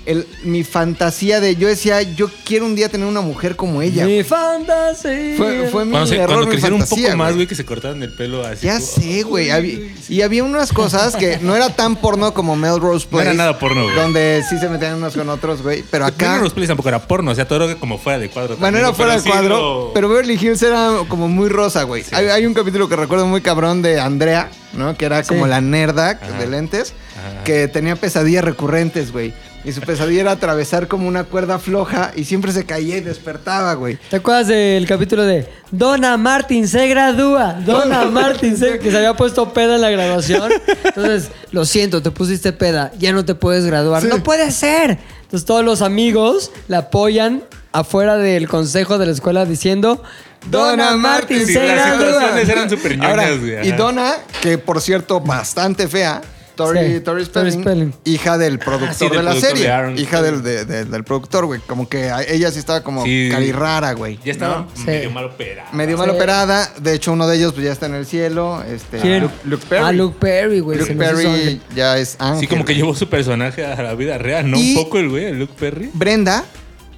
el- mi fantasía de. Yo decía, yo quiero un día tener una mujer como ella. Mi fantasía. Fue, fue mi Cuando, se- error, cuando mi crecieron un fantasía, poco más, güey. güey, que se cortaron el pelo así. Ya como- sé, güey. Y había unas cosas que no era tan porno como Melrose No Place. era nada porno, güey. Donde sí se metían unos con otros, güey. Pero acá. Los pelis tampoco era porno, o sea, todo era como fuera de cuadro. Bueno, también, era fuera sí cuadro. lo- Pero Beverly Hills era como muy rosa, güey. Hay, hay un capítulo que recuerdo muy cabrón de Andrea, ¿no? Que era como Sí. la nerda Ajá. de lentes. Ajá. Que tenía pesadillas recurrentes, güey. Y su pesadilla era atravesar como una cuerda floja y siempre se caía y despertaba, güey. ¿Te acuerdas del capítulo de Donna Martin se gradúa? Donna [LAUGHS] Martin se... que se había puesto peda en la graduación. Entonces, lo siento, te pusiste peda, ya no te puedes graduar. No puede ser. Entonces todos los amigos la apoyan afuera del consejo de la escuela diciendo Donna Martin Sí, se las gradúa. situaciones eran súper ñoñas, güey. y. Donna, que por cierto, bastante fea. Tori, Sí, Tori Tori Spelling, hija del productor Ah, sí, de la productor serie. de Aaron hija del, de- de- del productor, güey. Como que ella sí estaba como Sí. carirrara, güey. Ya estaba ¿no? medio mal operada. Medio mal operada. De hecho, uno de ellos pues, ya está en el cielo. Este, ¿Quién? Luke, Luke Perry. Ah, Luke Perry, güey. Luke Perry ya es ángel. Sí, como que llevó su personaje a la vida real, ¿no? Y- Un poco el güey, el Luke Perry. Brenda,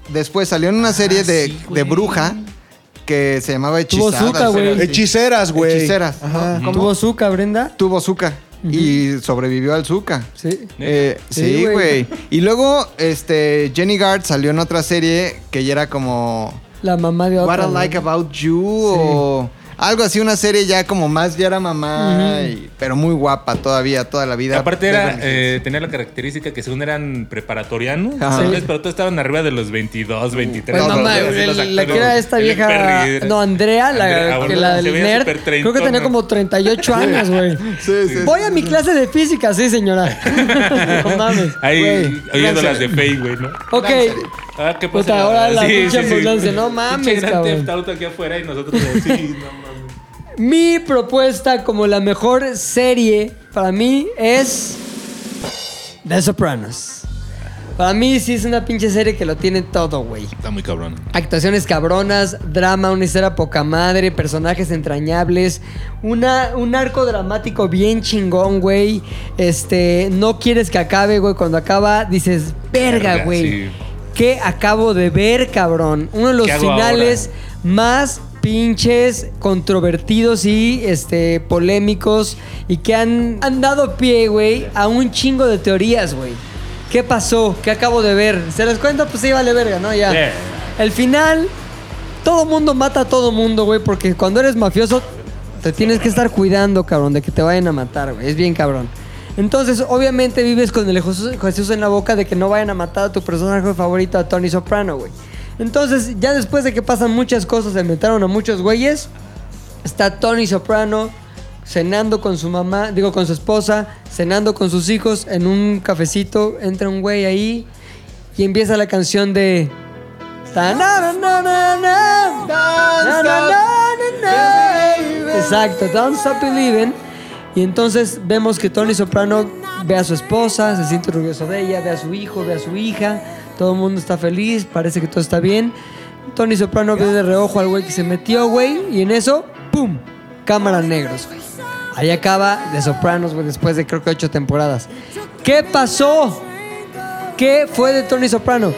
después salió en una serie de, Ah, sí, de güey. bruja que se llamaba Tuvo Hechizadas. Zucca, güey. Hechiceras, güey. Hechiceras. Ajá. ¿Cómo? ¿Tuvo Zucca, Brenda? Tuvo Y sobrevivió al Zucca. Sí. Eh, Sí, sí, güey. Y luego, este, Jenny Gard salió en otra serie que ya era como La mamá de otra. What I. Like About You o algo así, una serie ya como más, ya era mamá, y- pero muy guapa todavía, toda la vida. Aparte era, eh, tenía la característica que según eran preparatorianos. Sí. pero todos estaban arriba de los 22, 23. Pues todos, mamá, así, el- los la que era esta vieja. Perry, no, Andrea, la, Andrea, que bueno, la del nerd. Creo que tenía como 38 años, güey. [LAUGHS] Sí, sí, Voy sí, a mi clase de física, sí, señora. [LAUGHS] no mames. Ahí oyendo gran las de Faye, güey, ¿no? Ok. Ah, ¿qué Puta, pasa? ahora la pinche ambulancia, no mames, cabrón. Auto aquí afuera y nosotros así, no mames. Mi propuesta como la mejor serie para mí es The Sopranos. Para mí sí es una pinche serie que lo tiene todo, güey. Está muy cabrón. Actuaciones cabronas, drama, una historia poca madre, personajes entrañables, una, un arco dramático bien chingón, güey. Este, no quieres que acabe, güey. Cuando acaba, dices, verga, güey. sí. ¿Qué acabo de ver, cabrón? Uno de los ¿Qué hago finales más pinches controvertidos y este polémicos y que han, han dado pie, güey, a un chingo de teorías, güey. ¿Qué pasó? ¿Qué acabo de ver? ¿Se les cuenta? Pues sí, vale verga, ¿no? Ya. El final, todo mundo mata a todo mundo, güey, porque cuando eres mafioso te tienes que estar cuidando, cabrón, de que te vayan a matar, güey. Es bien cabrón. Entonces, obviamente vives con el Jesús Jesús en la boca de que no vayan a matar a tu personaje favorito, a Tony Soprano, güey. Entonces, ya después de que pasan muchas cosas, se metaron a muchos güeyes, está Tony Soprano cenando con su mamá, digo con su esposa, cenando con sus hijos en un cafecito, entra un güey ahí y empieza la canción de. Exacto, Don't Stop Believing. Y entonces vemos que Tony Soprano ve a su esposa, se siente orgulloso de ella, ve a su hijo, ve a su hija, todo el mundo está feliz, parece que todo está bien. Tony Soprano ve de reojo al güey que se metió, güey, y en eso, ¡pum! Cámara negros. Ahí acaba de Sopranos, güey, después de creo que ocho temporadas. ¿Qué pasó? ¿Qué fue de Tony Soprano?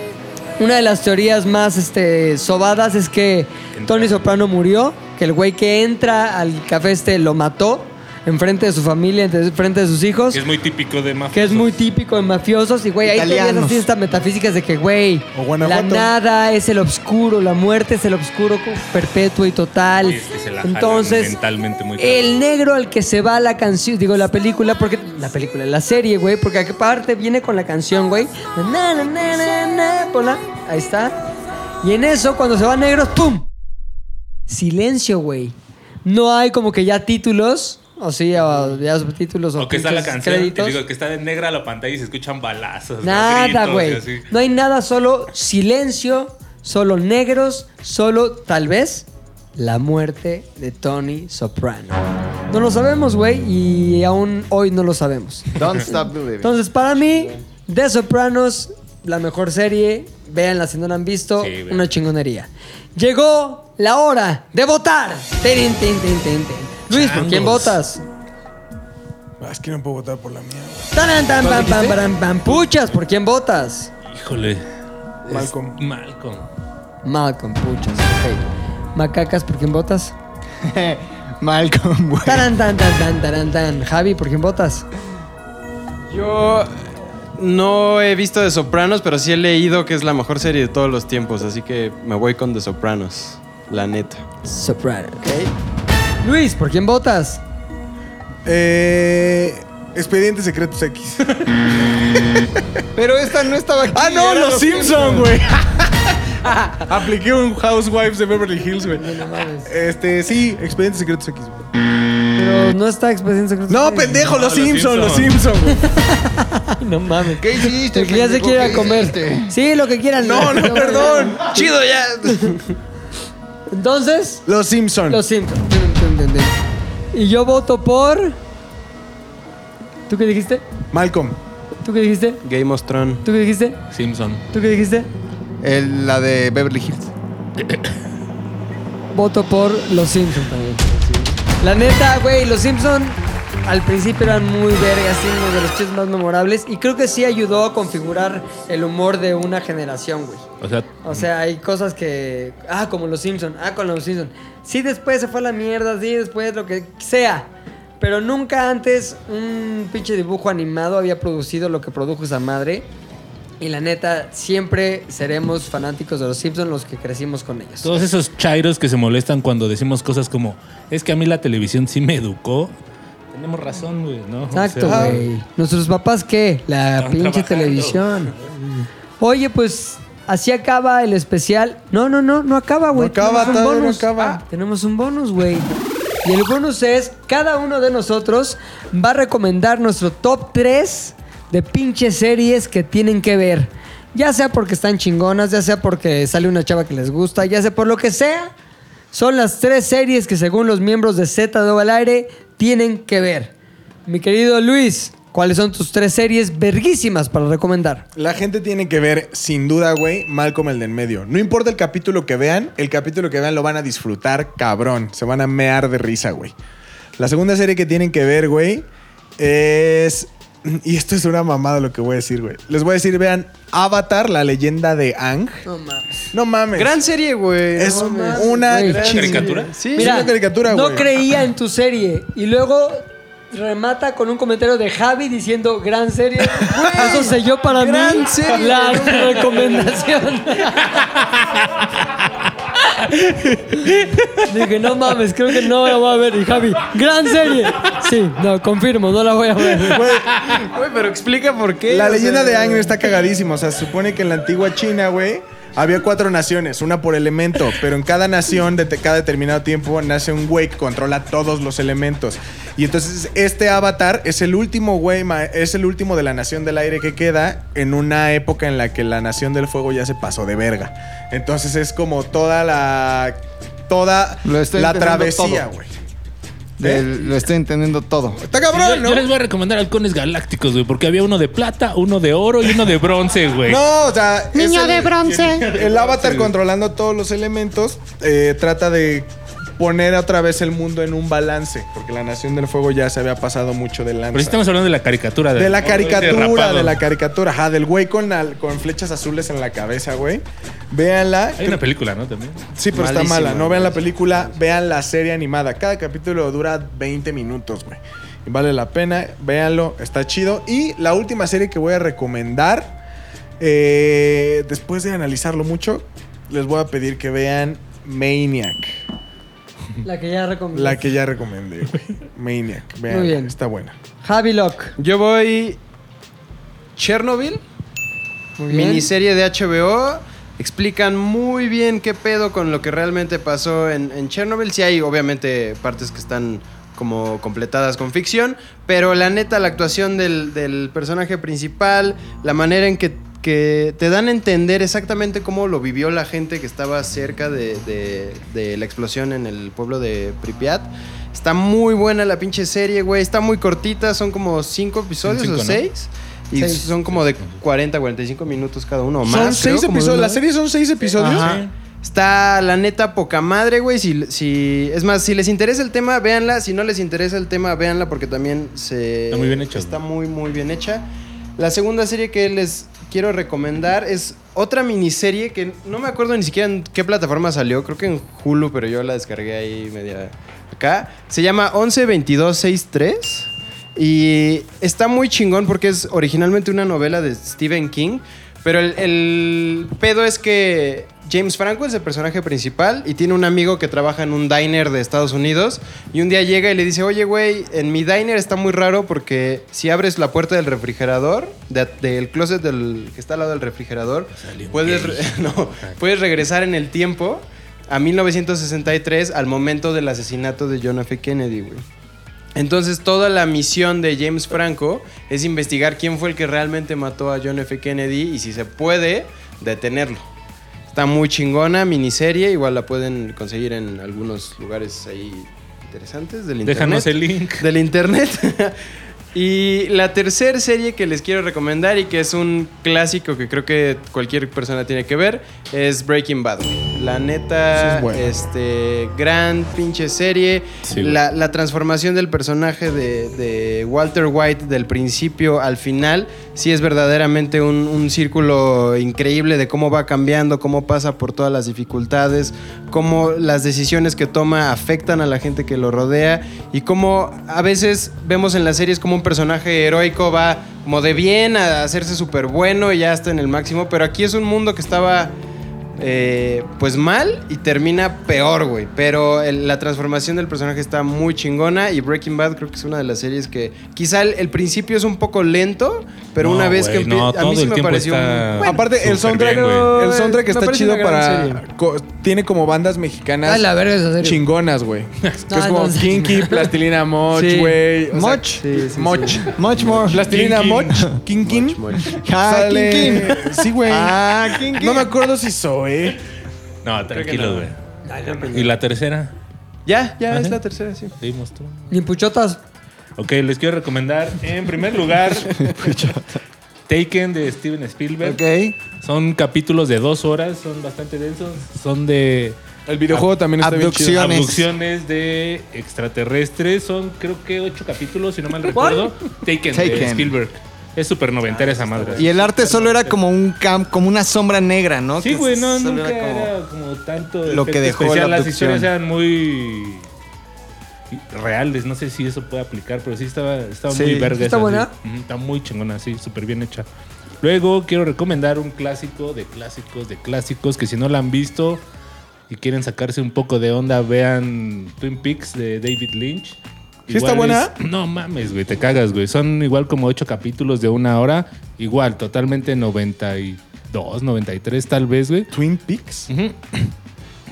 Una de las teorías más este, sobadas es que Tony Soprano murió, que el güey que entra al café este lo mató enfrente de su familia, enfrente de sus hijos. Que es muy típico de mafiosos. Que es muy típico de mafiosos. Y, güey, ahí tenías así estas metafísicas de que, güey, la nada es el obscuro, la muerte es el obscuro perpetuo y total. Sí, es que se la Entonces, mentalmente muy el negro al que se va la canción, digo, la película, porque la película, la serie, güey, porque aparte viene con la canción, güey. Na, na, na, na, na, ponla. Ahí está. Y en eso, cuando se van negros, ¡pum! Silencio, güey. No hay como que ya títulos, o sí, o ya subtítulos o, O que está la canción, y créditos. digo que está de negra la pantalla y se escuchan balazos. Nada, güey. No hay nada, solo silencio, solo negros, solo tal vez la muerte de Tony Soprano. No lo sabemos, güey, y aún hoy no lo sabemos. Don't stop believing. Entonces, para mí, The Sopranos, la mejor serie. Véanla si no la han visto. Sí, una chingonería. Llegó la hora de votar. Luis, ¿por quién votas? Ah, Es que no puedo votar por la mía, güey. Taran, tan, ¿Cuál pam, pam, dijiste? param, pam. Puchas, ¿por quién votas? Híjole. Malcolm. Es Malcolm. Malcolm, puchas. Ok. Macacas, ¿por quién votas? [LAUGHS] Malcolm, güey. Taran, tan, tan, tan, taran, tan. Javi, ¿por quién votas? Yo no he visto The Sopranos, pero sí he leído que es la mejor serie de todos los tiempos, así que me voy con The Sopranos, la neta. Soprano, ok. Luis, ¿por quién votas? Eh, Expedientes Secretos X. [LAUGHS] Pero esta no estaba aquí. ¡Ah, no! era ¡Los Simpson, güey! [LAUGHS] Apliqué un Housewives de Beverly Hills, güey. No mames. Este, sí, Expedientes Secretos X, güey. Pero no está Expediente Secreto. No, pendejo, No, los los Simpson, los Simpson. Simpson, güey. [LAUGHS] No mames. ¿Qué hiciste? El que ya se pendejo? quiera ¿Qué comer. hiciste? Sí, lo que quieran. No, no, perdón. ¡Chido ya! Entonces, Los Simpson. lo siento. Y yo voto por. ¿Tú qué dijiste? Malcolm. ¿Tú qué dijiste? Game of Thrones. ¿Tú qué dijiste? Simpson. ¿Tú qué dijiste? El- la de Beverly Hills. Voto por Los Simpson también. La neta, güey, Los Simpson al principio eran muy vergas, sí, uno de los chistes más memorables. Y creo que sí ayudó a configurar el humor de una generación, güey. O sea, O sea, hay cosas que. Ah, como los Simpson. Ah, con los Simpson. Sí, después se fue a la mierda. Sí, después lo que sea. Pero nunca antes un pinche dibujo animado había producido lo que produjo esa madre. Y la neta, siempre seremos fanáticos de los Simpsons los que crecimos con ellos. todos esos chairos que se molestan cuando decimos cosas como, es que a mí la televisión sí me educó. Tenemos razón, güey, ¿no? O Exacto, sea, güey. ¿Nuestros papás qué? La pinche trabajando. televisión. [LAUGHS] Oye, pues así acaba el especial. No, no, no, no acaba, güey. No acaba, Tenemos un todavía no bonus. acaba. Ah, tenemos un bonus, güey. Y el bonus es, cada uno de nosotros va a recomendar nuestro top 3 de pinches series que tienen que ver. Ya sea porque están chingonas, ya sea porque sale una chava que les gusta, ya sea por lo que sea. Son las tres series que según los miembros de Z de al aire tienen que ver. Mi querido Luis, ¿Cuáles son tus tres series verguísimas para recomendar? La gente tiene que ver, sin duda, güey, Malcolm el de en medio. No importa el capítulo que vean, el capítulo que vean lo van a disfrutar, cabrón. Se van a mear de risa, güey. La segunda serie que tienen que ver, güey, es... Y esto es una mamada lo que voy a decir, güey. Les voy a decir, vean Avatar, la leyenda de Ang. No mames. No mames. Gran serie, güey. Es No mames. una Güey. ¿Caricatura? Sí. Es una caricatura, no güey. creía en tu serie y luego remata con un comentario de Javi diciendo gran serie. Eso selló para Gran mí serie. la recomendación. [LAUGHS] Dije, no mames, creo que no la voy a ver. Y Javi, gran serie. Sí, no, confirmo, no la voy a ver. Güey, pero explica por qué. La o leyenda sea, de Ang está cagadísima. O sea, se supone que en la antigua China, güey, había cuatro naciones, una por elemento, pero en cada nación de cada determinado tiempo nace un güey que controla todos los elementos. Y entonces este avatar es el último güey, ma- es el último de la nación del aire que queda en una época en la que la nación del fuego ya se pasó de verga. Entonces es como toda la toda Lo estoy la entendiendo travesía, todo. güey. Del- lo estoy entendiendo todo. Está Yo, cabrón, ¿no? yo les voy a recomendar halcones galácticos, güey, porque había uno de plata, uno de oro y uno de bronce, güey. No, o sea. Niño el- de bronce. El avatar controlando todos los elementos eh, trata de poner otra vez el mundo en un balance, porque la Nación del Fuego ya se había pasado mucho de lanza. Pero sí estamos hablando de la caricatura. de la ese caricatura, de la caricatura, ajá, del güey con, la- con flechas azules en la cabeza, güey. Véanla. Hay una película, ¿no? También. Sí, pero está mala. No vean la película, vean la serie animada. Cada capítulo dura 20 minutos, güey. Vale la pena, véanlo, está chido. Y la última serie que voy a recomendar, eh, después de analizarlo mucho, les voy a pedir que vean Maniac. La que ya recomendé. La que ya recomendé, güey. Maniac, vean, Muy bien. está buena. Javi Locke. Yo voy. Chernobyl. Muy bien. Miniserie de HBO. Explican muy bien qué pedo con lo que realmente pasó en, en Chernobyl. Sí hay obviamente partes que están como completadas con ficción, pero la neta, la actuación del, del personaje principal, la manera en que, que te dan a entender exactamente cómo lo vivió la gente que estaba cerca de, de- de la explosión en el pueblo de Pripyat. Está muy buena la pinche serie, güey. Está muy cortita, son como cinco episodios cinco, o ¿no? seis. Y Seis. son como de 40, 45 minutos cada uno o más. son creo, seis episodios. La serie son seis episodios. Ajá. Está la neta poca madre, güey. Si, si, es más, si les interesa el tema, véanla. Si no les interesa el tema, véanla porque también se. Está muy bien hecha, Está muy, muy bien hecha. La segunda serie que les quiero recomendar es otra miniserie que no me acuerdo ni siquiera en qué plataforma salió. Creo que en Hulu, pero yo la descargué ahí media acá. Se llama 112263. Y está muy chingón porque es originalmente una novela de Stephen King. Pero el, el pedo es que James Franco es el personaje principal y tiene un amigo que trabaja en un diner de Estados Unidos. Y un día llega y le dice, oye, güey, en mi diner está muy raro porque si abres la puerta del refrigerador, de- del closet del, que está al lado del refrigerador, puedes, re- [LAUGHS] no, puedes regresar en el tiempo a 1963 al momento del asesinato de John F. Kennedy, güey. Entonces toda la misión de James Franco es investigar quién fue el que realmente mató a John F. Kennedy y si se puede detenerlo. Está muy chingona, miniserie, igual la pueden conseguir en algunos lugares ahí interesantes del internet. Déjanos el link. Del internet. [LAUGHS] y la tercera serie que les quiero recomendar y que es un clásico que creo que cualquier persona tiene que ver es Breaking Bad. La neta, es este, gran pinche serie. Sí, la, la transformación del personaje de, de Walter White del principio al final, sí es verdaderamente un, un círculo increíble de cómo va cambiando, cómo pasa por todas las dificultades, cómo las decisiones que toma afectan a la gente que lo rodea y cómo a veces vemos en las series como un personaje heroico va como de bien a hacerse súper bueno y ya está en el máximo, pero aquí es un mundo que estaba eh, pues mal y termina peor, güey. Pero el- la transformación del personaje está muy chingona y Breaking Bad creo que es una de las series que quizá el, el principio es un poco lento, pero No, una vez que no, empieza... a mí sí me pareció... está- un- bueno, Aparte, el soundtrack, bien, güey. el soundtrack Me está chido para. tiene como bandas mexicanas Ay, la verga esa serie. chingonas, güey. [LAUGHS] que No, es como no, sí. Kinky, [LAUGHS] Plastilina Moch, Sí. güey. sea, Moch. Sí, sí, sí. Moch. Much more. [LAUGHS] Plastilina King, Moch. Kinkin. Ah, Sale- King, Sí, güey. Ah, No me acuerdo si soy. No, tranquilo, no. güey. ¿Y la tercera? Ya, ya ¿Ah, es la tercera, sí. Dimos tú. Ni puchotas. Ok, les quiero recomendar en primer lugar [LAUGHS] Taken de Steven Spielberg. Ok. Son capítulos de dos horas, son bastante densos. Son de El videojuego también está bien chido. Abducciones. abducciones de extraterrestres. Son creo que ocho capítulos, si no mal recuerdo. Taken, de Taken. Spielberg. Es súper noventera esa madre. Y el arte solo era como un camp, como una sombra negra, ¿no? Sí, güey, no, solo nunca era como- era como tanto lo que dejó la especial. Las abducción. historias eran muy reales. No sé si eso puede aplicar, pero sí estaba, estaba Sí. muy verga. ¿Está esa, buena? sí. Está muy chingona, sí, súper bien hecha. Luego quiero recomendar un clásico de clásicos de clásicos que si no la han visto y quieren sacarse un poco de onda, vean Twin Peaks de David Lynch. ¿Sí está buena? es- no mames, güey, te cagas, güey. Son igual como ocho capítulos de una hora. Igual, totalmente 92, 93 tal vez, güey. Twin Peaks. Ujú.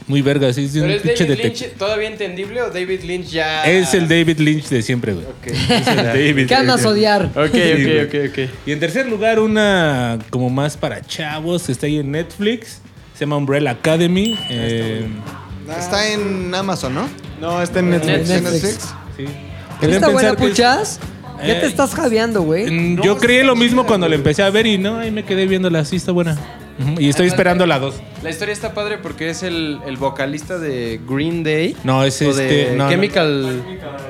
Muy verga, sí, un ¿Pero es pinche David Lynch todavía entendible o David Lynch ya...? Es el David Lynch de siempre, güey. Es el [LAUGHS] David. ¿Qué amas odiar? Ok, ok, ok, ok. Y en tercer lugar, una como más para chavos que está ahí en Netflix. Se llama Umbrella Academy. Eh, Está en Amazon, ¿no? No, está en Netflix. ¿En Netflix. Sí. ¿Está buena, que es- puchas? Ya te Eh, estás jadeando, güey. Yo creí lo mismo cuando la empecé a ver y no, ahí me quedé viéndola. Sí, está buena. Ujú, Y estoy esperando la 2. La historia está padre porque es el, el vocalista de Green Day. No, es o de este. no, no. Chemical...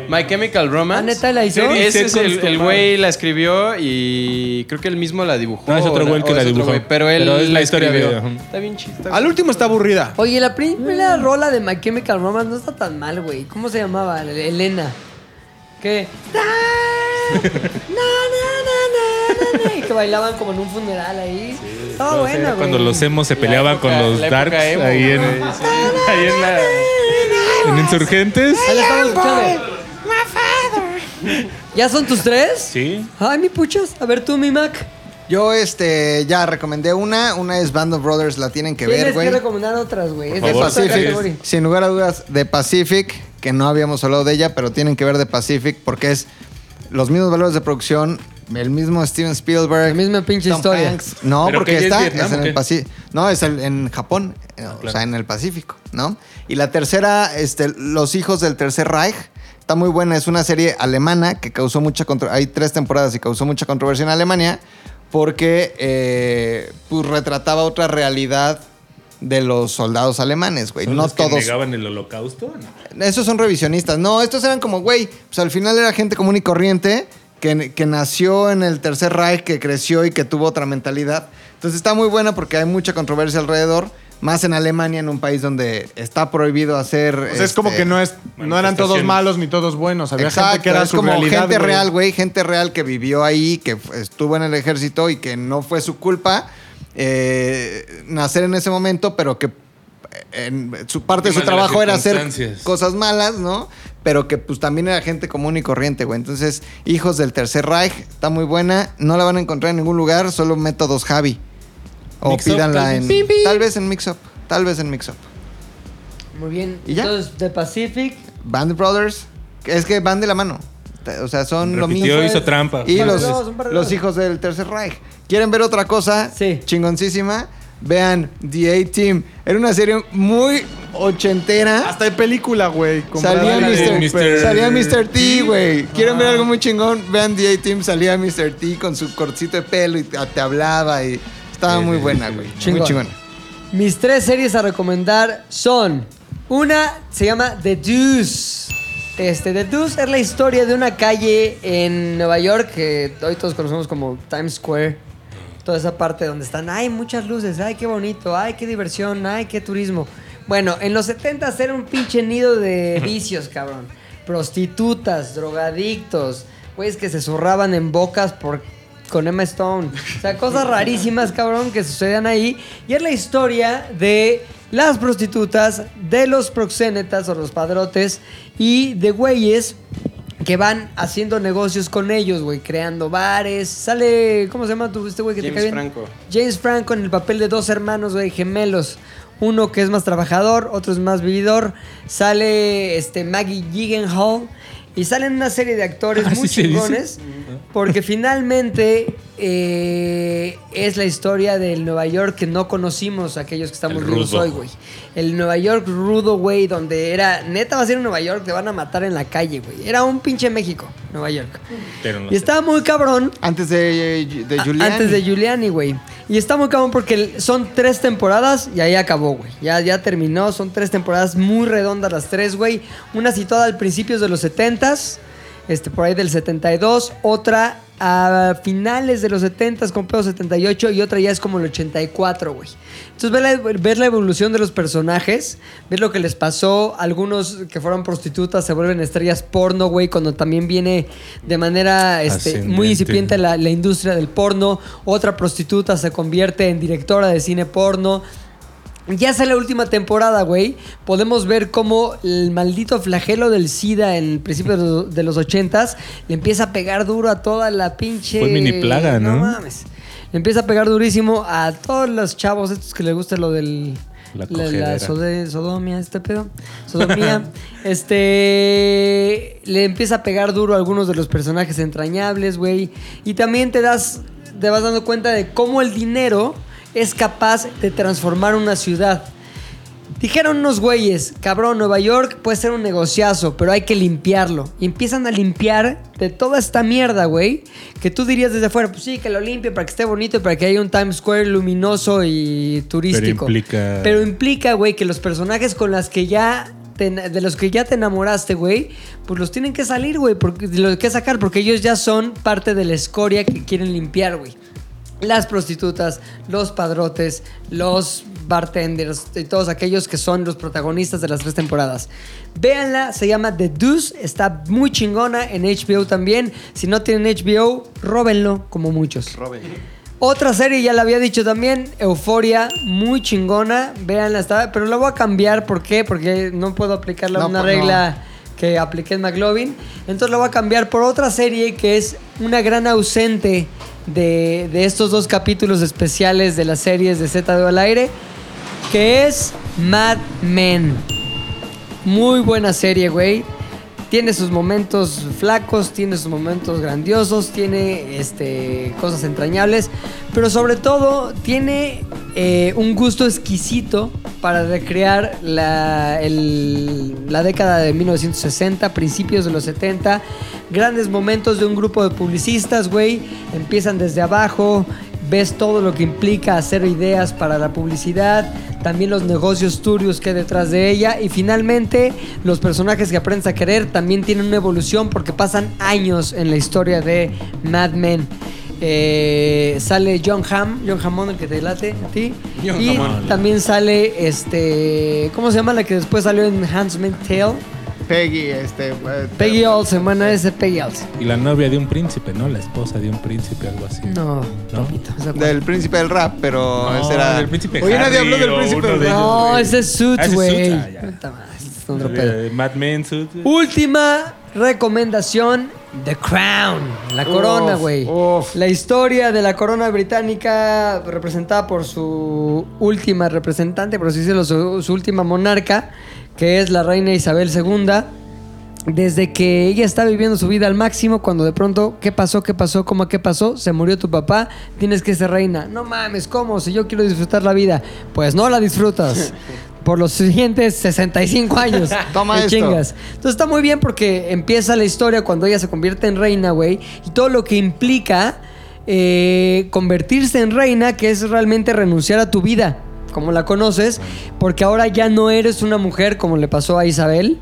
My Chemical Romance. ¿Ah, neta la hizo? Ese es el, güey la escribió y creo que él mismo la dibujó. No, es otro o güey que o la es otro dibujó. güey, pero él Pero es la historia de- escribió. ajá. Está bien chido. Al último está aburrida. Oye, la primera rola de My Chemical Romance no está tan mal, güey. ¿Cómo se llamaba? Elena. ¿Qué? [LAUGHS] Na, na, na, y que bailaban como en un funeral ahí. Estaba No sé, buena, güey. Cuando los emos se peleaban época- con los darks emo, ahí en, güey, [LAUGHS] ahí en la en Insurgentes. Ahí estamos escuchando. [LAUGHS] ¿Ya son tus tres? Sí. Ay, mi puchas. A ver tú, mi Mac. Yo, este, ya recomendé una. Una es Band of Brothers, la tienen que ver, Tienes güey. que recomendar otras, güey. Es de Pacific, sin lugar a dudas, de Pacific, que no habíamos hablado de ella, pero tienen que ver de Pacific porque es los mismos valores de producción, el mismo Steven Spielberg. La misma pinche Tom historia. Hanks. No, ¿Pero porque qué, ya es está Vietnam es o en qué? el Pacífico. No, es el- en Japón, eh, o sea, en el Pacífico, ¿no? Y la tercera, este, Los hijos del Tercer Reich. Está muy buena, es una serie alemana que causó mucha controversia. Hay tres temporadas y causó mucha controversia en Alemania porque eh, pues, retrataba otra realidad de los soldados alemanes, güey. ¿Son No los que todos. negaban el holocausto? No. Esos son revisionistas. No, estos eran como, güey, pues al final era gente común y corriente que, que nació en el Tercer Reich, que creció y que tuvo otra mentalidad. Entonces está muy buena porque hay mucha controversia alrededor. Más en Alemania, en un país donde está prohibido hacer. O sea, es como este, que no es no eran todos malos ni todos buenos. Había Exacto, gente que era es su como realidad, gente güey. real, güey, gente real que vivió ahí, que estuvo en el ejército y que no fue su culpa eh, nacer en ese momento, pero que eh, en su parte de su trabajo era hacer cosas malas, ¿no? Pero que pues también era gente común y corriente, güey. Entonces, Hijos del Tercer Reich, está muy buena, no la van a encontrar en ningún lugar, solo métodos Javi. O Mix pídanla en... Tal vez en Mix Up, tal vez en Mix Up. Muy bien. ¿Y ya? Entonces, The Pacific. Band Brothers, es que van de la mano. O sea, son lo mismo. Hizo trampa. Y los, dos, los hijos del Tercer Reich. ¿Quieren ver otra cosa? Sí. Chingoncísima. Vean The A-Team. Era una serie muy ochentera. Hasta de película, güey. Salía Mr. Mr. Salía Mr. T, güey. ¿Quieren Ah. ver algo muy chingón? Vean The A-Team. Salía Mr. T con su cortito de pelo y te hablaba y estaba muy buena, güey. Muy Chingón. chingona. Mis tres series a recomendar son. Una se llama The Deuce. Este, The Deuce es la historia de una calle en Nueva York que hoy todos conocemos como Times Square. Toda esa parte donde están, ay, muchas luces, ay, qué bonito, ay, qué diversión, ay, qué turismo. Bueno, en los 70 era un pinche nido de [LAUGHS] vicios, cabrón. Prostitutas, drogadictos, güeyes que se zurraban en bocas por con Emma Stone. O sea, cosas rarísimas, cabrón, que sucedían ahí. Y es la historia de las prostitutas, de los proxénetas o los padrotes y de güeyes que van haciendo negocios con ellos, güey, creando bares. Sale, ¿cómo se llama tu este güey que te James cae bien? Franco. James Franco en el papel de dos hermanos, güey, gemelos. Uno que es más trabajador, otro es más vividor. Sale este Maggie Gyllenhaal y salen una serie de actores ¿Así muy chingones. Porque finalmente eh, es la historia del Nueva York que no conocimos aquellos que estamos vivos hoy, güey. El Nueva York rudo, güey, donde era, neta va a ser en Nueva York, te van a matar en la calle, güey. Era un pinche México, Nueva York. Pero no Y sé. estaba muy cabrón Antes de, de a- Giuliani. Antes de Giuliani, güey. Y está muy cabrón porque son tres temporadas y ahí acabó, güey. Ya, ya terminó. Son tres temporadas muy redondas las tres, güey. Una situada al principios de los 70s, este, por ahí del 72. Otra a finales de los 70s con pedo 78 y otra ya es como el 84, güey. Entonces ver la, ver la evolución de los personajes, ver lo que les pasó, algunos que fueron prostitutas se vuelven estrellas porno, güey, cuando también viene de manera este, muy incipiente la, la industria del porno, otra prostituta se convierte en directora de cine porno. Ya sale la última temporada, güey. Podemos ver cómo el maldito flagelo del SIDA en principios de los- de los ochentas le empieza a pegar duro a toda la pinche... Fue mini plaga, ¿no? mames. Le empieza a pegar durísimo a todos los chavos estos que les gusta lo del... La la, cogedera. sode- sodomía, este pedo. [LAUGHS] Sodomía. este. Le empieza a pegar duro a algunos de los personajes entrañables, güey. Y también te das. Te vas dando cuenta de cómo el dinero es capaz de transformar una ciudad. Dijeron unos güeyes, cabrón, Nueva York puede ser un negociazo, pero hay que limpiarlo. Y empiezan a limpiar de toda esta mierda, güey. Que tú dirías desde afuera, pues sí, que lo limpien para que esté bonito y para que haya un Times Square luminoso y turístico. implica- Pero implica, güey, que los personajes con las que ya. te- de los que ya te enamoraste, güey, pues los tienen que salir, güey, porque los que sacar, porque ellos ya son parte de la escoria que quieren limpiar, güey. Las prostitutas, los padrotes, los bartenders y todos aquellos que son los protagonistas de las tres temporadas. Véanla, se llama The Deuce, está muy chingona en HBO también. Si no tienen HBO, róbenlo como muchos. Otra serie, ya la había dicho también, Euforia, muy chingona. Véanla, está, pero la voy a cambiar, ¿por qué? Porque no puedo aplicarla No, una pues no. regla que apliqué en McLovin. Entonces la voy a cambiar por otra serie que es una gran ausente de, de estos dos capítulos especiales de las series de Z al aire, que es Mad Men. Muy buena serie, güey. Tiene sus momentos flacos, tiene sus momentos grandiosos, tiene este, cosas entrañables, pero sobre todo tiene eh, un gusto exquisito para recrear la, la década de 1960, principios de los 70. Grandes momentos de un grupo de publicistas, güey. Empiezan desde abajo, ves todo lo que implica hacer ideas para la publicidad, también los negocios turbios que hay detrás de ella y finalmente los personajes que aprendes a querer también tienen una evolución porque pasan años en la historia de Mad Men. Eh, sale John Hamm, John Hammond, el que te late a ti. John y Hammond. también sale este. ¿Cómo se llama la que después salió en Handmaid's Tale? Peggy, este. eh, Peggy Olsen, bueno, ese Peggy Olsen. Y la novia de un príncipe, ¿no? La esposa de un príncipe, algo así. No, ¿No? papito, esa Del príncipe del rap, pero No, ese era. del príncipe Oye, nadie Harry habló del o príncipe uno del de rap. ellos. No, güey. ese es Ah, Suits, ese es güey. Ah, ya. Puta madre, es otro pedo. Eh, Mad Men, Suits. Última recomendación: The Crown, la corona, güey. La historia de la corona británica, representada por su última representante, por así decirlo, su, su última monarca, que es la reina Isabel II. Desde que ella está viviendo su vida al máximo, cuando de pronto, ¿qué pasó? ¿Qué pasó? ¿Cómo qué pasó? Se murió tu papá, tienes que ser reina. No mames, ¿cómo? Si yo quiero disfrutar la vida, pues no la disfrutas. [LAUGHS] Por los siguientes 65 años. [LAUGHS] Toma esto. chingas. Entonces está muy bien porque empieza la historia cuando ella se convierte en reina, güey. Y todo lo que implica eh, convertirse en reina, que es realmente renunciar a tu vida, como la conoces, porque ahora ya no eres una mujer como le pasó a Isabel,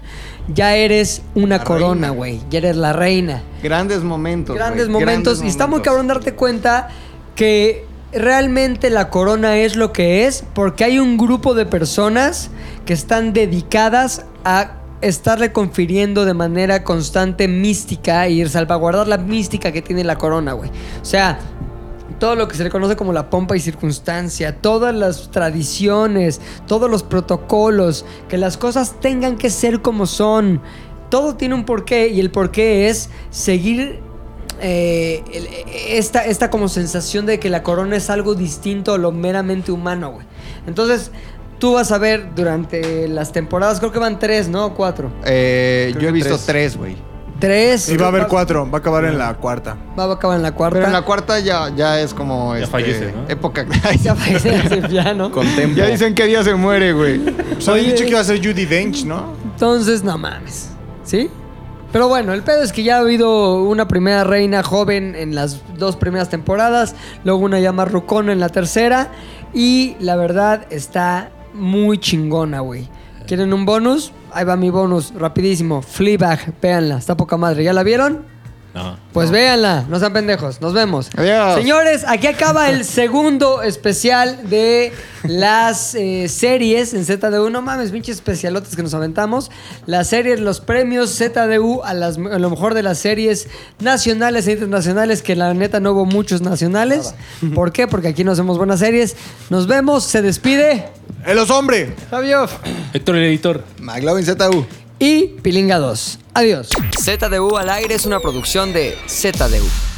ya eres una La corona, güey, ya eres la reina. Grandes momentos. Grandes momentos. grandes y está muy momentos. cabrón darte cuenta que realmente la corona es lo que es porque hay un grupo de personas que están dedicadas a estarle confiriendo de manera constante mística y salvaguardar la mística que tiene la corona, güey. O sea, todo lo que se le conoce como la pompa y circunstancia, todas las tradiciones, todos los protocolos, que las cosas tengan que ser como son. Todo tiene un porqué y el porqué es seguir eh, esta, esta como sensación de que la corona es algo distinto a lo meramente humano, güey. Entonces, tú vas a ver durante las temporadas, creo que van tres, ¿no? Cuatro. Eh, yo he visto tres. tres, güey. tres. Y va a haber cuatro. Va a acabar en la cuarta. Va a acabar en la cuarta. Pero en la cuarta ya, ya es como. Ya este, fallece, ¿no? Época. [LAUGHS] Ya fallece, ya, ¿no? Ya dicen qué día se muere, güey. [LAUGHS] Habían Oye. dicho que iba a ser Judy Dench, ¿no? Entonces, no mames. ¿Sí? Pero bueno, el pedo es que ya ha habido una primera reina joven en las dos primeras temporadas, luego una ya más en la tercera, y la verdad está muy chingona, güey. ¿Quieren un bonus? Ahí va mi bonus, rapidísimo. Fleabag, véanla, está poca madre. ¿Ya la vieron? No. Pues véanla, no sean pendejos, nos vemos. Adiós. Señores, aquí acaba el [LAUGHS] segundo especial de las eh, series en ZDU. No mames, pinches especialotes que nos aventamos. Las series, los premios ZDU a, las, a lo mejor de las series nacionales e internacionales, que la neta no hubo muchos nacionales. ¿Por qué? Porque aquí no hacemos buenas series. Nos vemos, se despide. ¡El los hombre! Fabio Héctor, el editor. McLovin ZU. Y Pilinga 2. Adiós. ZDU al aire es una producción de ZDU.